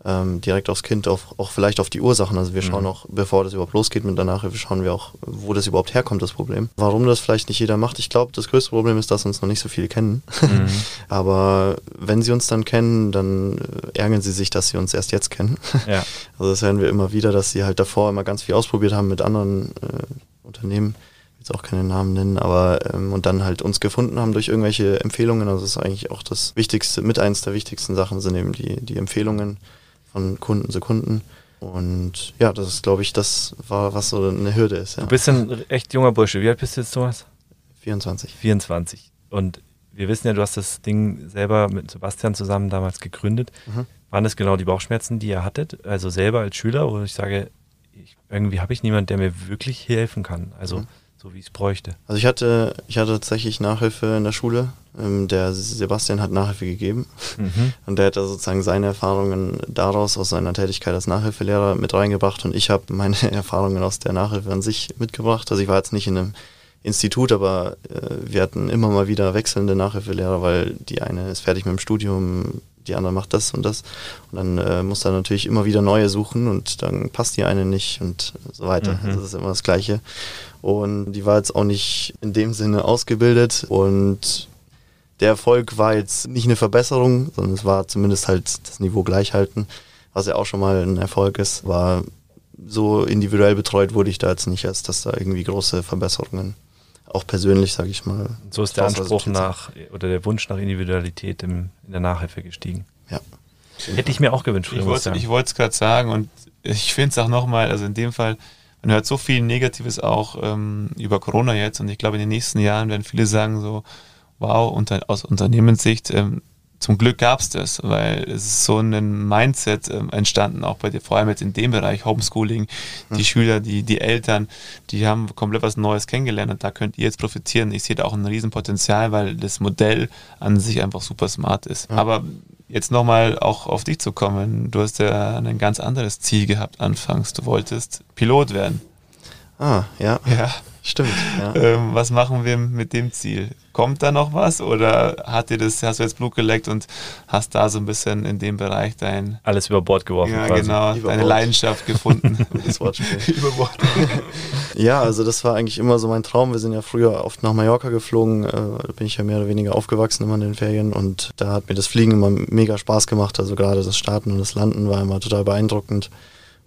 ähm, direkt aufs Kind, auf, auch vielleicht auf die Ursachen. Also wir schauen mhm. auch, bevor das überhaupt losgeht mit der Nachhilfe, schauen wir auch, wo das überhaupt herkommt, das Problem. Warum das vielleicht nicht jeder macht, ich glaube, das größte Problem ist, dass uns noch nicht so viele kennen. Mhm. [LAUGHS] Aber wenn sie uns dann kennen, dann äh, ärgern sie sich, dass sie uns erst jetzt kennen. [LAUGHS] Ja. Also das hören wir immer wieder, dass sie halt davor immer ganz viel ausprobiert haben mit anderen äh, Unternehmen jetzt auch keine Namen nennen, aber ähm, und dann halt uns gefunden haben durch irgendwelche Empfehlungen. Also das ist eigentlich auch das Wichtigste, mit eins der wichtigsten Sachen sind eben die, die Empfehlungen von Kunden zu Kunden. Und ja, das ist, glaube ich, das war, was so eine Hürde ist. Ja. Du bist ein echt junger Bursche. Wie alt bist du jetzt, Thomas? 24. 24. Und wir wissen ja, du hast das Ding selber mit Sebastian zusammen damals gegründet. Mhm. Waren das genau die Bauchschmerzen, die ihr hattet? Also selber als Schüler, wo ich sage, ich, irgendwie habe ich niemanden, der mir wirklich helfen kann. Also mhm so wie es bräuchte? Also ich hatte, ich hatte tatsächlich Nachhilfe in der Schule. Ähm, der Sebastian hat Nachhilfe gegeben mhm. [LAUGHS] und der hat da sozusagen seine Erfahrungen daraus aus seiner Tätigkeit als Nachhilfelehrer mit reingebracht und ich habe meine [LAUGHS] Erfahrungen aus der Nachhilfe an sich mitgebracht. Also ich war jetzt nicht in einem Institut, aber äh, wir hatten immer mal wieder wechselnde Nachhilfelehrer, weil die eine ist fertig mit dem Studium, die andere macht das und das. Und dann äh, muss er natürlich immer wieder neue suchen und dann passt die eine nicht und so weiter. Mhm. Also das ist immer das Gleiche. Und die war jetzt auch nicht in dem Sinne ausgebildet und der Erfolg war jetzt nicht eine Verbesserung, sondern es war zumindest halt das Niveau gleich halten, was ja auch schon mal ein Erfolg ist. War so individuell betreut wurde ich da jetzt nicht, als dass da irgendwie große Verbesserungen auch persönlich, sage ich mal. So ist der Anspruch nach oder der Wunsch nach Individualität im, in der Nachhilfe gestiegen. Ja. Hätte ich mir auch gewünscht. Ich wollte es gerade sagen und ich finde es auch nochmal, also in dem Fall, man hört so viel Negatives auch ähm, über Corona jetzt und ich glaube in den nächsten Jahren werden viele sagen so, wow, unter, aus Unternehmenssicht, ähm, zum Glück gab es das, weil es ist so ein Mindset ähm, entstanden, auch bei dir, vor allem jetzt in dem Bereich Homeschooling. Die mhm. Schüler, die, die Eltern, die haben komplett was Neues kennengelernt und da könnt ihr jetzt profitieren. Ich sehe da auch ein Riesenpotenzial, weil das Modell an sich einfach super smart ist. Mhm. Aber jetzt nochmal auch auf dich zu kommen, du hast ja ein ganz anderes Ziel gehabt anfangs. Du wolltest Pilot werden. Ah, ja. Ja. Stimmt. Ja. Ähm, was machen wir mit dem Ziel? Kommt da noch was oder hat dir das, hast du jetzt Blut geleckt und hast da so ein bisschen in dem Bereich dein alles über Bord geworfen? Ja, quasi. genau, über deine Bord. Leidenschaft gefunden. [LAUGHS] das Wortspiel. [LAUGHS] über Bord. ja, also das war eigentlich immer so mein Traum. Wir sind ja früher oft nach Mallorca geflogen, äh, da bin ich ja mehr oder weniger aufgewachsen immer in den Ferien und da hat mir das Fliegen immer mega Spaß gemacht. Also gerade das Starten und das Landen war immer total beeindruckend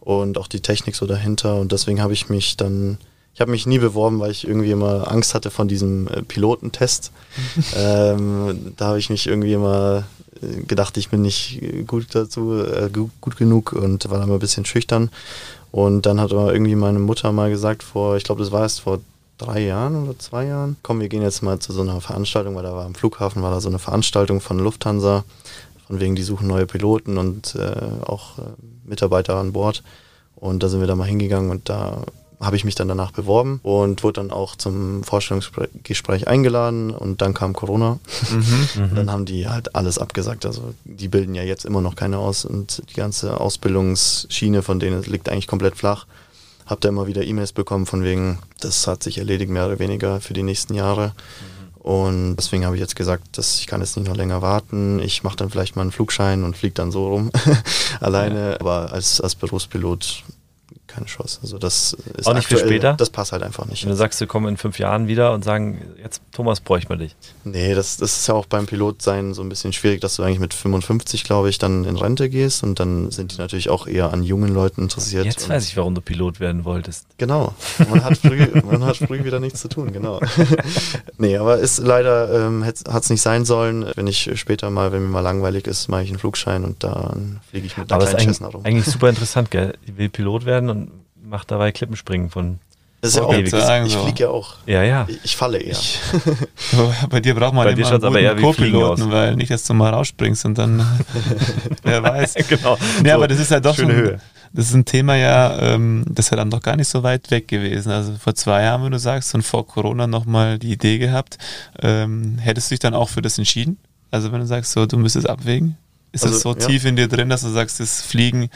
und auch die Technik so dahinter und deswegen habe ich mich dann ich habe mich nie beworben, weil ich irgendwie immer Angst hatte von diesem äh, Pilotentest. [LAUGHS] ähm, da habe ich mich irgendwie immer äh, gedacht, ich bin nicht gut dazu, äh, gut, genug und war mal ein bisschen schüchtern. Und dann hat aber irgendwie meine Mutter mal gesagt, vor, ich glaube, das war erst vor drei Jahren oder zwei Jahren, komm, wir gehen jetzt mal zu so einer Veranstaltung, weil da war am Flughafen, war da so eine Veranstaltung von Lufthansa, von wegen, die suchen neue Piloten und äh, auch äh, Mitarbeiter an Bord. Und da sind wir da mal hingegangen und da habe ich mich dann danach beworben und wurde dann auch zum Vorstellungsgespräch eingeladen und dann kam Corona. Mhm, [LAUGHS] mhm. dann haben die halt alles abgesagt. Also die bilden ja jetzt immer noch keine aus und die ganze Ausbildungsschiene von denen liegt eigentlich komplett flach. Hab da immer wieder E-Mails bekommen von wegen, das hat sich erledigt mehr oder weniger für die nächsten Jahre. Mhm. Und deswegen habe ich jetzt gesagt, dass ich kann jetzt nicht noch länger warten. Ich mache dann vielleicht mal einen Flugschein und fliege dann so rum [LAUGHS] alleine. Ja. Aber als, als Berufspilot keine Chance. Also das ist auch nicht aktuell, für später. Das passt halt einfach nicht. Wenn du sagst, wir kommen in fünf Jahren wieder und sagen, jetzt Thomas, bräuchte man dich. Nee, das, das ist ja auch beim Pilotsein so ein bisschen schwierig, dass du eigentlich mit 55, glaube ich, dann in Rente gehst und dann sind die natürlich auch eher an jungen Leuten interessiert. Jetzt weiß ich, warum du Pilot werden wolltest. Genau. Man hat früh, [LAUGHS] man hat früh wieder nichts zu tun, genau. [LAUGHS] nee, aber ist leider, ähm, hat es nicht sein sollen. Wenn ich später mal, wenn mir mal langweilig ist, mache ich einen Flugschein und dann fliege ich mit einer aber kleinen Cessna rum. Eigentlich super interessant, gell? Ich will Pilot werden und macht dabei Klippenspringen von. Das ist ja auch sagen, Ich fliege ja auch. Ja, ja. Ich, ich falle eher. Ich, [LAUGHS] bei dir braucht man bei immer einen aber eher Co-Piloten, weil nicht, dass du mal rausspringst und dann, [LAUGHS] wer weiß. [LAUGHS] genau. Nee, so, aber das ist ja doch schon, Höhe. das ist ein Thema ja, ähm, das ist ja dann doch gar nicht so weit weg gewesen. Also vor zwei Jahren, wenn du sagst, und vor Corona nochmal die Idee gehabt, ähm, hättest du dich dann auch für das entschieden? Also wenn du sagst, so, du müsstest abwägen? Ist also, das so ja. tief in dir drin, dass du sagst, das Fliegen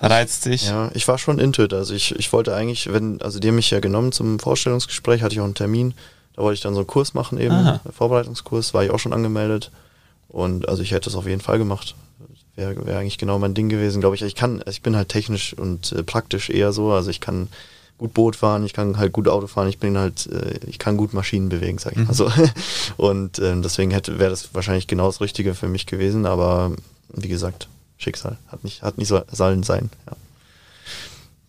reizt dich? Ja, ich war schon into it. Also ich, ich wollte eigentlich, wenn, also die haben mich ja genommen zum Vorstellungsgespräch, hatte ich auch einen Termin. Da wollte ich dann so einen Kurs machen eben, Aha. einen Vorbereitungskurs, war ich auch schon angemeldet. Und also ich hätte das auf jeden Fall gemacht. Wäre wär eigentlich genau mein Ding gewesen, glaube ich. Ich kann, ich bin halt technisch und äh, praktisch eher so. Also ich kann gut Boot fahren, ich kann halt gut Auto fahren, ich bin halt, äh, ich kann gut Maschinen bewegen, sag ich mal mhm. so. [LAUGHS] Und äh, deswegen hätte wäre das wahrscheinlich genau das Richtige für mich gewesen, aber wie gesagt, Schicksal. Hat nicht, hat nicht so, sollen sein. Ja.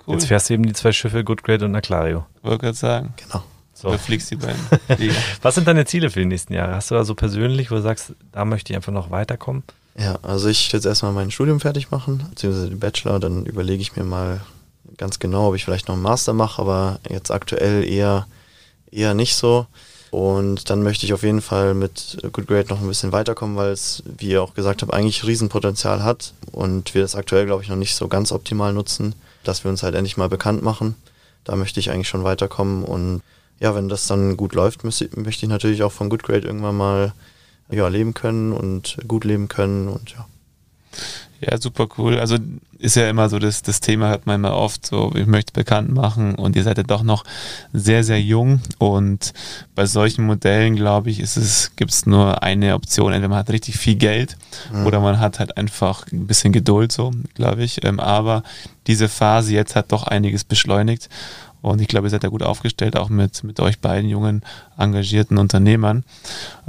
Cool. Jetzt fährst du eben die zwei Schiffe Good Great und Aclario. Wollte gerade sagen. Genau. So. Du fliegst die beiden. [LAUGHS] Was sind deine Ziele für die nächsten Jahre? Hast du da so persönlich, wo du sagst, da möchte ich einfach noch weiterkommen? Ja, also ich jetzt erstmal mein Studium fertig machen, beziehungsweise den Bachelor, dann überlege ich mir mal ganz genau, ob ich vielleicht noch einen Master mache, aber jetzt aktuell eher, eher nicht so. Und dann möchte ich auf jeden Fall mit Good Grade noch ein bisschen weiterkommen, weil es, wie ihr auch gesagt habt, eigentlich Riesenpotenzial hat und wir das aktuell, glaube ich, noch nicht so ganz optimal nutzen, dass wir uns halt endlich mal bekannt machen. Da möchte ich eigentlich schon weiterkommen und ja, wenn das dann gut läuft, müsste, möchte ich natürlich auch von Good Grade irgendwann mal ja, leben können und gut leben können und ja. Ja, super cool. Also ist ja immer so, das, das Thema hört man immer oft, so ich möchte bekannt machen und ihr seid ja doch noch sehr, sehr jung und bei solchen Modellen, glaube ich, ist es, gibt es nur eine Option, entweder man hat richtig viel Geld mhm. oder man hat halt einfach ein bisschen Geduld, so, glaube ich. Ähm, aber diese Phase jetzt hat doch einiges beschleunigt und ich glaube, ihr seid da gut aufgestellt, auch mit, mit euch beiden jungen, engagierten Unternehmern.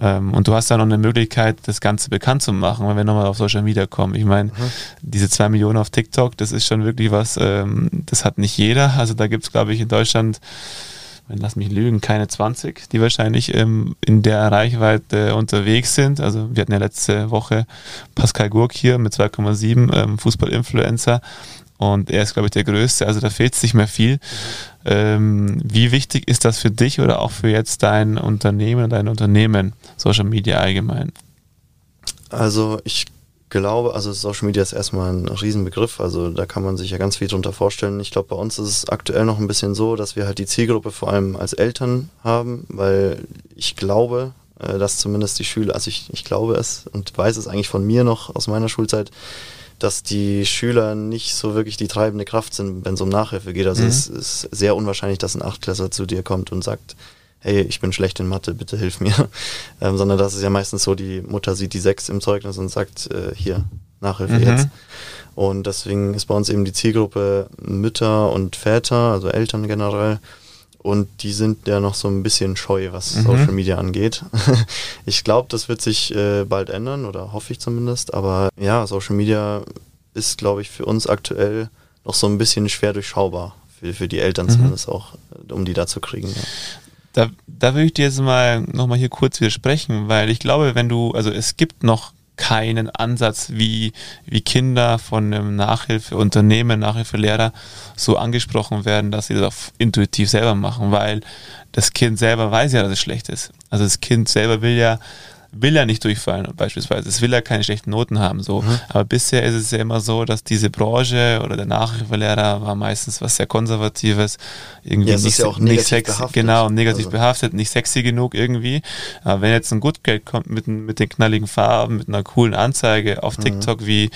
Ähm, und du hast da noch eine Möglichkeit, das Ganze bekannt zu machen, wenn wir nochmal auf Social Media kommen. Ich meine, mhm. diese zwei Millionen auf TikTok, das ist schon wirklich was, ähm, das hat nicht jeder. Also da gibt es, glaube ich, in Deutschland, lass mich lügen, keine 20, die wahrscheinlich ähm, in der Reichweite unterwegs sind. Also wir hatten ja letzte Woche Pascal Gurk hier mit 2,7 ähm, Fußball-Influencer und er ist, glaube ich, der Größte. Also da fehlt es nicht mehr viel. Mhm. Ähm, wie wichtig ist das für dich oder auch für jetzt dein Unternehmen, dein Unternehmen, Social Media allgemein? Also ich glaube, also Social Media ist erstmal ein Riesenbegriff, also da kann man sich ja ganz viel drunter vorstellen. Ich glaube, bei uns ist es aktuell noch ein bisschen so, dass wir halt die Zielgruppe vor allem als Eltern haben, weil ich glaube, äh, dass zumindest die Schüler, also ich, ich glaube es und weiß es eigentlich von mir noch aus meiner Schulzeit, dass die Schüler nicht so wirklich die treibende Kraft sind, wenn es um Nachhilfe geht. Also mhm. es ist sehr unwahrscheinlich, dass ein Achtklässler zu dir kommt und sagt, hey, ich bin schlecht in Mathe, bitte hilf mir. [LAUGHS] Ähm, sondern das ist ja meistens so, die Mutter sieht die Sechs im Zeugnis und sagt, äh, hier, Nachhilfe mhm. jetzt. Und deswegen ist bei uns eben die Zielgruppe Mütter und Väter, also Eltern generell, und die sind ja noch so ein bisschen scheu, was mhm. Social Media angeht. [LAUGHS] ich glaube, das wird sich äh, bald ändern oder hoffe ich zumindest. Aber ja, Social Media ist, glaube ich, für uns aktuell noch so ein bisschen schwer durchschaubar. Für, für die Eltern mhm. zumindest auch, äh, um die da zu kriegen. Ja. Da, da würde ich dir jetzt mal nochmal hier kurz widersprechen, weil ich glaube, wenn du, also es gibt noch keinen Ansatz, wie, wie Kinder von einem Nachhilfeunternehmen, Nachhilfelehrer so angesprochen werden, dass sie das intuitiv selber machen, weil das Kind selber weiß ja, dass es schlecht ist. Also das Kind selber will ja will er nicht durchfallen beispielsweise. Es will ja keine schlechten Noten haben. so. Mhm. Aber bisher ist es ja immer so, dass diese Branche oder der Nachhilfelehrer war meistens was sehr Konservatives, irgendwie ja, nicht, ja nicht sexy, behaftet. genau, negativ also. behaftet, nicht sexy genug irgendwie. Aber wenn jetzt ein Good Geld kommt mit, mit den knalligen Farben, mit einer coolen Anzeige auf mhm. TikTok, wie,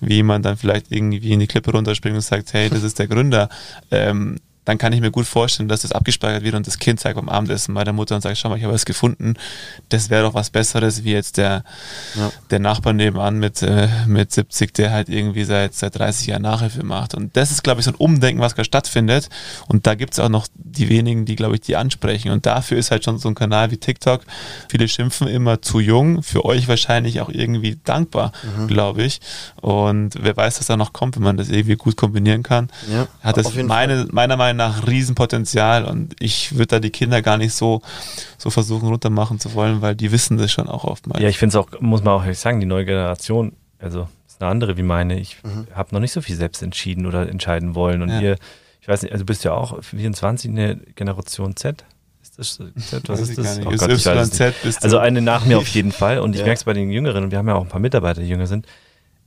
wie man dann vielleicht irgendwie in die Klippe runterspringt und sagt, hey, das ist der Gründer, ähm, dann kann ich mir gut vorstellen, dass das abgespeichert wird und das Kind sagt beim Abendessen bei der Mutter und sagt, schau mal, ich habe was gefunden. Das wäre doch was Besseres, wie jetzt der, ja. der Nachbar nebenan mit, äh, mit 70, der halt irgendwie seit, seit 30 Jahren Nachhilfe macht. Und das ist, glaube ich, so ein Umdenken, was gerade stattfindet. Und da gibt es auch noch die wenigen, die, glaube ich, die ansprechen. Und dafür ist halt schon so ein Kanal wie TikTok. Viele schimpfen immer zu jung, für euch wahrscheinlich auch irgendwie dankbar, mhm. glaube ich. Und wer weiß, was da noch kommt, wenn man das irgendwie gut kombinieren kann. Ja, hat das meine, meiner Meinung Meinung nach Riesenpotenzial und ich würde da die Kinder gar nicht so, so versuchen runtermachen zu wollen, weil die wissen das schon auch oftmals. Ja, ich finde es auch, muss man auch sagen, die neue Generation, also ist eine andere wie meine. Ich mhm. habe noch nicht so viel selbst entschieden oder entscheiden wollen und ja. ihr, ich weiß nicht, also du bist ja auch 24 eine Generation Z. Ist das Z? Was ist das? Oh Gott, ich weiß nicht. Also eine nach mir auf jeden [LAUGHS] Fall und ich ja. merke es bei den Jüngeren und wir haben ja auch ein paar Mitarbeiter, die jünger sind.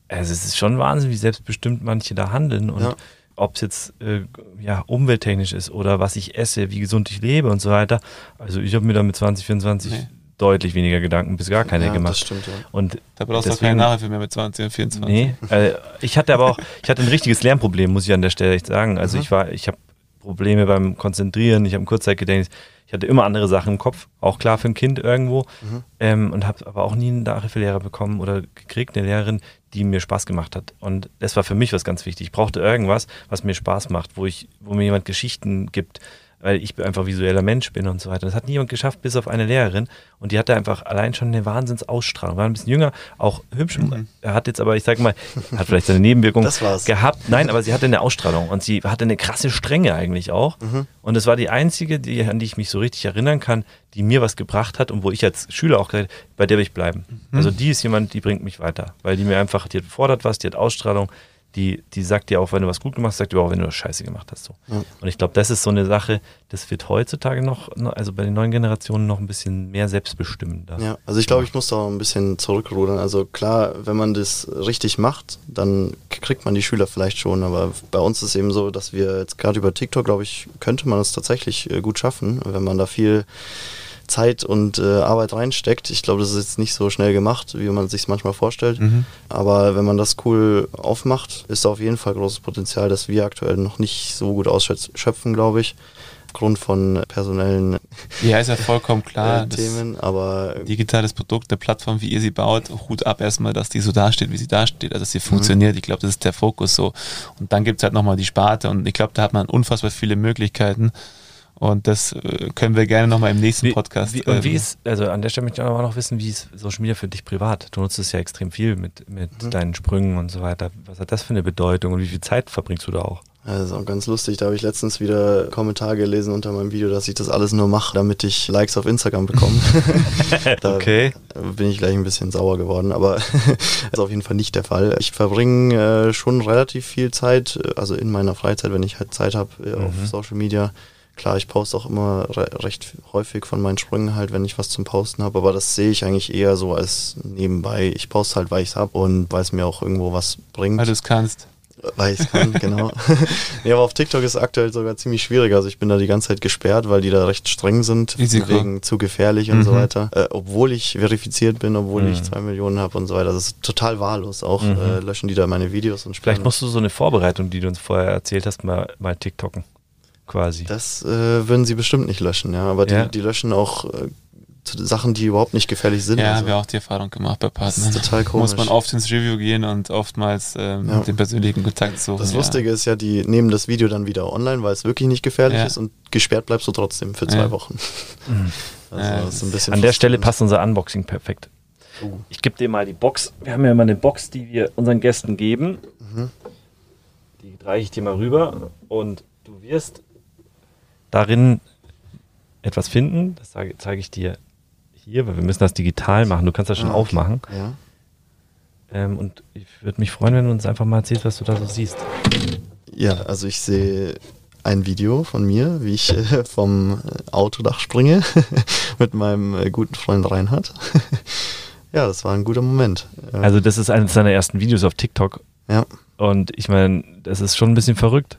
Also es ist schon Wahnsinn, wie selbstbestimmt manche da handeln und ja ob es jetzt äh, ja, umwelttechnisch ist oder was ich esse, wie gesund ich lebe und so weiter. Also ich habe mir da mit 2024 nee. deutlich weniger Gedanken, bis gar keine ja, gemacht. Das stimmt, ja. Und da brauchst du auch keine Nachhilfe mehr mit 20 und 24. Nee, äh, ich hatte aber auch, ich hatte ein richtiges Lernproblem, muss ich an der Stelle echt sagen. Also mhm. ich war, ich habe Probleme beim Konzentrieren, ich habe ein Kurzzeitgedächtnis, ich hatte immer andere Sachen im Kopf, auch klar für ein Kind irgendwo mhm. ähm, und habe aber auch nie einen Nachhilfelehrer bekommen oder gekriegt, eine Lehrerin, die mir Spaß gemacht hat. Und das war für mich was ganz wichtig. Ich brauchte irgendwas, was mir Spaß macht, wo ich, wo mir jemand Geschichten gibt, weil ich einfach visueller Mensch bin und so weiter. Das hat niemand geschafft, bis auf eine Lehrerin. Und die hatte einfach allein schon eine Wahnsinnsausstrahlung. War ein bisschen jünger, auch hübsch. Mhm. Er hat jetzt aber, ich sag mal, hat vielleicht seine Nebenwirkung gehabt. Nein, aber sie hatte eine Ausstrahlung und sie hatte eine krasse Strenge eigentlich auch. Mhm. Und es war die einzige, die, an die ich mich so richtig erinnern kann, die mir was gebracht hat und wo ich als Schüler auch gesagt bei der will ich bleiben. Mhm. Also die ist jemand, die bringt mich weiter, weil die mir einfach, die hat fordert was, die hat Ausstrahlung, die, die sagt dir auch, wenn du was gut gemacht hast, sagt dir auch, wenn du was scheiße gemacht hast. So. Ja. Und ich glaube, das ist so eine Sache, das wird heutzutage noch, also bei den neuen Generationen noch ein bisschen mehr selbstbestimmender. Ja, also ich glaube, ich muss da auch ein bisschen zurückrudern. Also klar, wenn man das richtig macht, dann kriegt man die Schüler vielleicht schon, aber bei uns ist eben so, dass wir jetzt gerade über TikTok, glaube ich, könnte man es tatsächlich äh, gut schaffen, wenn man da viel Zeit und äh, Arbeit reinsteckt. Ich glaube, das ist jetzt nicht so schnell gemacht, wie man sich manchmal vorstellt. Mhm. Aber wenn man das cool aufmacht, ist da auf jeden Fall großes Potenzial, das wir aktuell noch nicht so gut ausschöpfen, glaube ich. Aufgrund von personellen Ja, ist ja vollkommen klar. äh, Themen, aber digitales Produkt, eine Plattform, wie ihr sie baut, Hut ab erstmal, dass die so dasteht, wie sie dasteht, also dass sie funktioniert. Ich glaube, das ist der Fokus so. Und dann gibt es halt nochmal die Sparte und ich glaube, da hat man unfassbar viele Möglichkeiten. Und das äh, können wir gerne nochmal im nächsten Wie, Podcast. wie, und wie ähm, ist, also an der Stelle möchte ich auch noch wissen, wie ist Social Media für dich privat? Du nutzt es ja extrem viel mit, mit Mhm. deinen Sprüngen und so weiter. Was hat das für eine Bedeutung und wie viel Zeit verbringst du da auch? Ja, das ist auch ganz lustig. Da habe ich letztens wieder Kommentare gelesen unter meinem Video, dass ich das alles nur mache, damit ich Likes auf Instagram bekomme. [LAUGHS] [LAUGHS] da Okay. bin ich gleich ein bisschen sauer geworden, aber [LAUGHS] ist auf jeden Fall nicht der Fall. Ich verbringe äh, schon relativ viel Zeit, äh, also in meiner Freizeit, wenn ich halt Zeit habe äh, auf Mhm. Social Media. Klar, ich poste auch immer re recht häufig von meinen Sprüngen halt, wenn ich was zum Posten habe, aber das sehe ich eigentlich eher so als nebenbei. Ich poste halt, weil ich es habe und weil es mir auch irgendwo was bringt. weil du es kannst. Weil ich kann, genau. [LAUGHS] nee, aber auf TikTok ist es aktuell sogar ziemlich schwierig. Also ich bin da die ganze Zeit gesperrt, weil die da recht streng sind, Risiko. wegen zu gefährlich und so Mhm. weiter. Äh, obwohl ich verifiziert bin, obwohl Mhm. ich zwei Millionen habe und so weiter. Das ist total wahllos. Auch Mhm. äh, löschen die da meine Videos und Vielleicht musst du so eine Vorbereitung, die du uns vorher erzählt hast, mal, mal TikToken. Quasi. Das äh, würden sie bestimmt nicht löschen, ja. Aber die, Ja. die löschen auch äh, Sachen, die überhaupt nicht gefährlich sind. Ja, also. haben wir auch die Erfahrung gemacht bei Das Partnern. ist total komisch. [LAUGHS] Muss man oft ins Review gehen und oftmals ähm, Ja. den persönlichen Kontakt suchen. Das ja. Lustige ist ja, die nehmen das Video dann wieder online, weil es wirklich nicht gefährlich Ja. ist und gesperrt bleibst du trotzdem für zwei Ja. Wochen. Mhm. [LAUGHS] [LAUGHS] Also Ja, das ist ein bisschen An der Stelle passt unser Unboxing perfekt. Oh. Ich gebe dir mal die Box. Wir haben ja immer eine Box, die wir unseren Gästen geben. Mhm. Die reiche ich dir mal rüber und du wirst darin etwas finden. Das zeige, zeige ich dir hier, weil wir müssen das digital machen. Du kannst das schon Ah, okay. aufmachen. Ja. Ähm, und ich würde mich freuen, wenn du uns einfach mal erzählst, was du da so siehst. Ja, also ich sehe ein Video von mir, wie ich äh, vom äh, Autodach springe [LAUGHS] mit meinem äh, guten Freund Reinhard. [LAUGHS] ja, das war ein guter Moment. Äh, Also das ist eines deiner ersten Videos auf TikTok. ja. Und ich meine, das ist schon ein bisschen verrückt.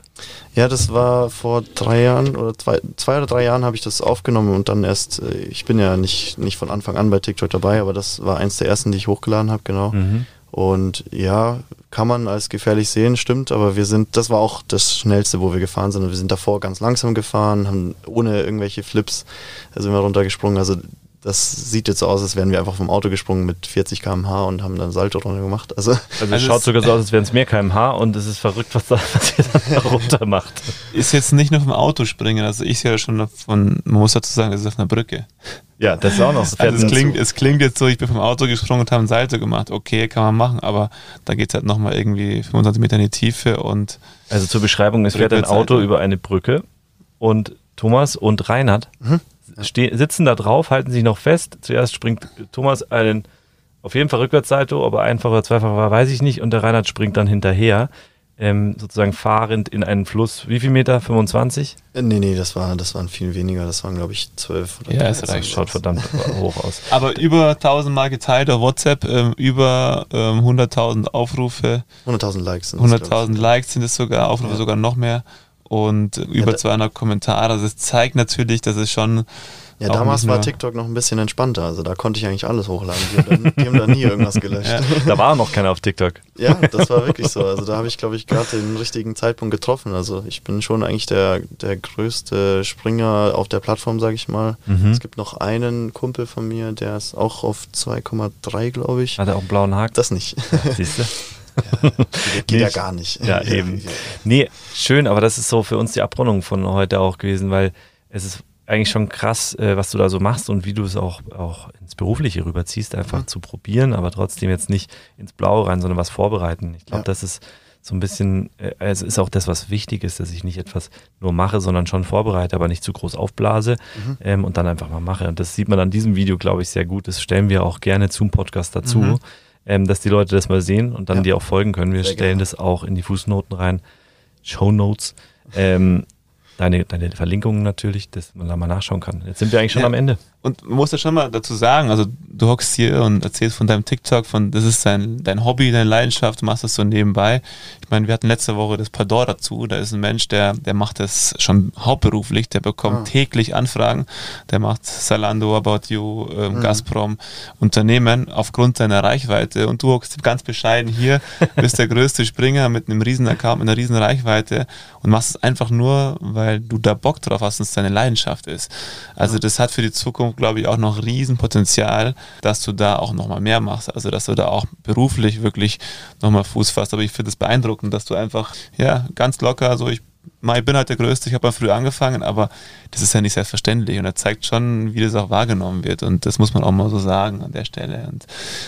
ja, das war vor drei Jahren oder zwei, zwei oder drei Jahren habe ich das aufgenommen und dann erst, äh, ich bin ja nicht, nicht von Anfang an bei TikTok dabei, aber das war eins der ersten, die ich hochgeladen habe, genau. Mhm. Und ja, kann man als gefährlich sehen, stimmt, aber wir sind, das war auch das Schnellste, wo wir gefahren sind. Und wir sind davor ganz langsam gefahren, haben ohne irgendwelche Flips sind wir runtergesprungen. Also das sieht jetzt so aus, als wären wir einfach vom Auto gesprungen mit 40 km/h und haben dann Salto runter gemacht. Also Also, Also es schaut es- sogar so aus, als wären es mehr kmh und es ist verrückt, was, da, [LAUGHS] was ihr dann da [LAUGHS] runter macht. Ist jetzt nicht nur vom Auto springen, also ich sehe ja schon von, man muss dazu sagen, es ist auf einer Brücke. Ja, das ist auch noch. Also es klingt, es klingt jetzt so, ich bin vom Auto gesprungen und habe ein Salto gemacht. Okay, kann man machen, aber da geht es halt nochmal irgendwie 25 Meter in die Tiefe und Also zur Beschreibung, es fährt ein. Auto über eine Brücke und Thomas und Reinhard Mhm. Ste- sitzen da drauf, halten sich noch fest. Zuerst springt Thomas einen, auf jeden Fall Rückwärtssalto, aber einfach oder zweifach war, weiß ich nicht. Und der Reinhard springt dann hinterher, ähm, sozusagen fahrend in einen Fluss. Wie viel Meter? 25? äh, nee, nee, das, war, das waren viel weniger. Das waren, glaube ich, 12 oder Ja, es 13. reicht Schaut verdammt hoch aus. [LAUGHS] aber über 1000 Mal geteilt auf WhatsApp, ähm, über ähm, 100.000 Aufrufe, 100.000 Likes. sind es, glaub ich. 100.000 Likes sind es sogar, Aufrufe Ja. sogar noch mehr und über da- 200 Kommentare. Also es zeigt natürlich, dass es schon Ja, damals war TikTok noch ein bisschen entspannter. Also da konnte ich eigentlich alles hochladen. Die haben dann, die haben dann nie irgendwas [LAUGHS] gelöscht. Ja. Da war noch keiner auf TikTok. Ja, das war wirklich so. Also da habe ich, glaube ich, gerade den richtigen Zeitpunkt getroffen. Also ich bin schon eigentlich der, der größte Springer auf der Plattform, sage ich mal. Mhm. Es gibt noch einen Kumpel von mir, der ist auch auf 2,3, glaube ich. Hat er auch einen blauen Haken? Das nicht. Siehst du? [LAUGHS] Geht ja Nicht. gar nicht. Ja, [LAUGHS] eben. Nee, schön, aber das ist so für uns die Abrundung von heute auch gewesen, weil es ist eigentlich schon krass, äh, was du da so machst und wie du es auch, auch ins Berufliche rüberziehst, einfach Mhm. zu probieren, aber trotzdem jetzt nicht ins Blaue rein, sondern was vorbereiten. Ich glaube, Ja. das ist so ein bisschen, äh, es ist auch das, was wichtig ist, dass ich nicht etwas nur mache, sondern schon vorbereite, aber nicht zu groß aufblase Mhm. ähm, und dann einfach mal mache. Und das sieht man an diesem Video, glaube ich, sehr gut. Das stellen wir auch gerne zum Podcast dazu. Mhm. Ähm, dass die Leute das mal sehen und dann Ja. dir auch folgen können. Wir Sehr stellen gerne. das auch in die Fußnoten rein, Show Notes. Ähm, deine, deine Verlinkungen natürlich, dass man da mal nachschauen kann. Jetzt sind wir eigentlich schon Ja. am Ende. Und man muss ja schon mal dazu sagen, also du hockst hier und erzählst von deinem TikTok, von das ist dein, dein Hobby, deine Leidenschaft, du machst das so nebenbei. Ich meine, wir hatten letzte Woche das Pardor dazu, da ist ein Mensch, der, der macht das schon hauptberuflich, der bekommt Ah. täglich Anfragen, der macht Salando, About You, ähm, Mhm. Gazprom, Unternehmen aufgrund seiner Reichweite und du hockst ganz bescheiden hier, [LAUGHS] bist der größte Springer mit einem riesen Account, mit einer riesen Reichweite und machst es einfach nur, weil du da Bock drauf hast und es deine Leidenschaft ist. Also das hat für die Zukunft, glaube ich, auch noch Riesenpotenzial, dass du da auch nochmal mehr machst. Also dass du da auch beruflich wirklich nochmal Fuß fasst. Aber ich finde es beeindruckend, dass du einfach, ja, ganz locker, so ich, ich bin halt der Größte, ich habe mal früh angefangen, aber das ist ja nicht selbstverständlich. Und er zeigt schon, wie das auch wahrgenommen wird. Und das muss man auch mal so sagen an der Stelle. Und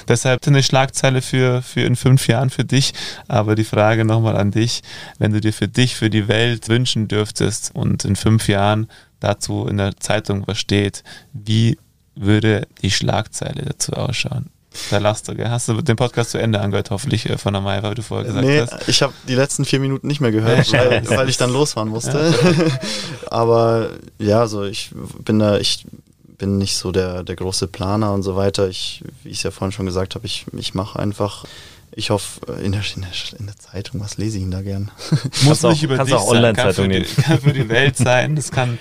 deshalb eine Schlagzeile für, für in fünf Jahren für dich, aber die Frage nochmal an dich, wenn du dir für dich, für die Welt wünschen dürftest und in fünf Jahren dazu in der Zeitung was steht, wie würde die Schlagzeile dazu ausschauen? Da lachst du, gell? Hast du den Podcast zu Ende angehört, hoffentlich äh, von der Mai, weil du vorher gesagt nee, hast? ich habe die letzten vier Minuten nicht mehr gehört, [LAUGHS] weil, weil ich dann losfahren musste. [LAUGHS] Aber ja, also ich bin da, ich bin nicht so der, der große Planer und so weiter. Ich, wie ich es ja vorhin schon gesagt habe, ich, ich mache einfach. Ich hoffe, in der, in, der, in der Zeitung, was lese ich denn da gern? Muss auch- nicht über kannst dich auch sein, Online-Zeitung kann, für die- kann für die Welt sein. Das kann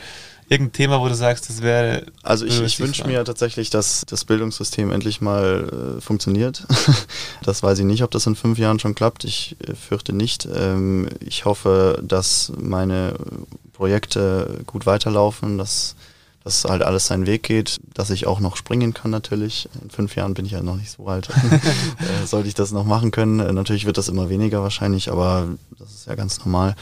irgendein Thema, wo du sagst, das wäre. Also ich, ich wünsche mir tatsächlich, dass das Bildungssystem endlich mal äh, funktioniert. [LAUGHS] das weiß ich nicht, ob das in fünf Jahren schon klappt. Ich äh, fürchte nicht. Ähm, ich hoffe, dass meine Projekte gut weiterlaufen, dass dass halt alles seinen Weg geht, dass ich auch noch springen kann natürlich. In fünf Jahren bin ich ja noch nicht so alt. [LAUGHS] äh, sollte ich das noch machen können. Äh, natürlich wird das immer weniger wahrscheinlich, aber das ist ja ganz normal,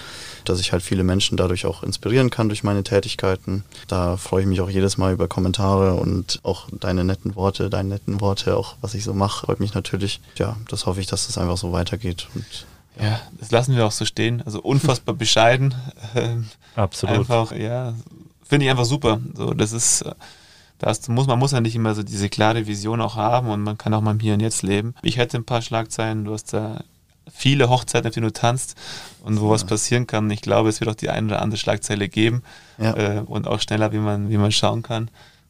dass ich halt viele Menschen dadurch auch inspirieren kann durch meine Tätigkeiten. Da freue ich mich auch jedes Mal über Kommentare und auch deine netten Worte, deine netten Worte, auch was ich so mache, freut mich natürlich. Ja, das hoffe ich, dass das einfach so weitergeht. Und Ja, das lassen wir auch so stehen. Also unfassbar bescheiden. Ähm, [LAUGHS] Absolut. Einfach, ja, finde ich einfach super. So, das ist, äh, das muss, man muss ja nicht immer so diese klare Vision auch haben und man kann auch mal im Hier und Jetzt leben. Ich hätte ein paar Schlagzeilen, du hast da viele Hochzeiten, auf denen du tanzt und wo was passieren kann. Ich glaube, es wird auch die eine oder andere Schlagzeile geben Ja. äh, und auch schneller, wie man, wie man schauen kann.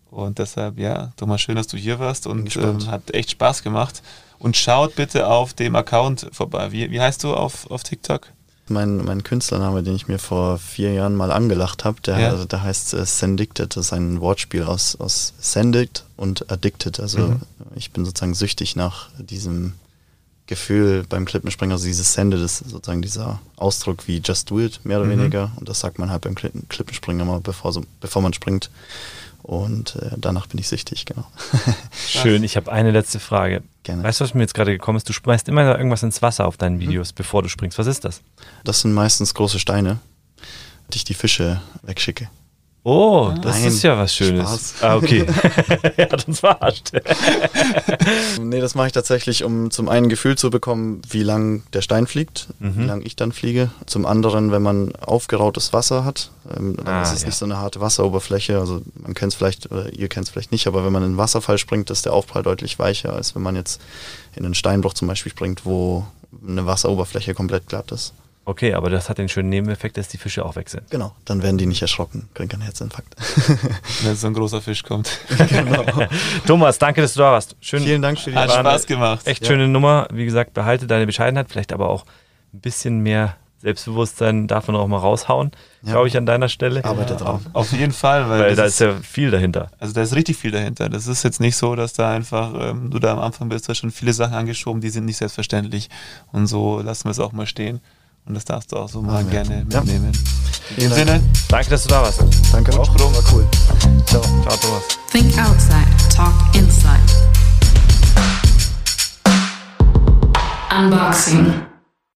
Und deshalb, ja, Thomas, schön, dass du hier warst und ähm, hat echt Spaß gemacht. Und schaut bitte auf dem Account vorbei. Wie, wie heißt du auf, auf TikTok? Mein, mein Künstlername, den ich mir vor vier Jahren mal angelacht habe, der, Ja. der heißt äh, Sendicted. Das ist ein Wortspiel aus, aus Sended und Addicted. Also Mhm. ich bin sozusagen süchtig nach diesem Gefühl beim Klippenspringen. Also dieses Sended ist sozusagen dieser Ausdruck wie Just Do It, mehr oder Mhm. weniger. Und das sagt man halt beim Klippen, Klippenspringen immer, bevor, so, bevor man springt. Und äh, danach bin ich süchtig, genau. [LAUGHS] Schön. Ich habe eine letzte Frage. Gerne. Weißt du, was mir jetzt gerade gekommen ist? Du schmeißt immer irgendwas ins Wasser auf deinen Videos, bevor du springst. Was ist das? Das sind meistens große Steine, die ich die Fische wegschicke. Oh, das Nein, ist ja was Schönes. Spaß. Ah, okay. er hat uns verarscht. [LAUGHS] Nee, das mache ich tatsächlich, um zum einen Gefühl zu bekommen, wie lang der Stein fliegt, Mhm. wie lang ich dann fliege. Zum anderen, wenn man aufgerautes Wasser hat, ähm, dann Ah, ist es ja. nicht so eine harte Wasseroberfläche. Also man kennt es vielleicht, oder ihr kennt es vielleicht nicht, aber wenn man in einen Wasserfall springt, ist der Aufprall deutlich weicher, als wenn man jetzt in einen Steinbruch zum Beispiel springt, wo eine Wasseroberfläche komplett glatt ist. Okay, aber das hat den schönen Nebeneffekt, dass die Fische auch weg sind. Genau, dann werden die nicht erschrocken, kriegen keinen Herzinfarkt. [LAUGHS] Wenn so ein großer Fisch kommt. [LAUGHS] Thomas, danke, dass du da warst. Schön, Vielen Dank für die Hat Spaß gemacht. Echt Ja. schöne Nummer. Wie gesagt, behalte deine Bescheidenheit, vielleicht aber auch ein bisschen mehr Selbstbewusstsein darf man auch mal raushauen, Ja. glaube ich, an deiner Stelle. Arbeite Ja, dran. auf, auf jeden Fall, weil, Weil das da ist ja viel dahinter. Also da ist richtig viel dahinter. Das ist jetzt nicht so, dass da einfach ähm, du da am Anfang bist, du hast schon viele Sachen angeschoben, die sind nicht selbstverständlich. Und so lassen wir es auch mal stehen. Und das darfst du auch so mal Machen wir. gerne Ja. mitnehmen. In dem. Sinne, Danke, dass du da warst. Danke auch. Sprung. War cool. Ciao, Ciao Thomas. Think outside, talk inside. Unboxing.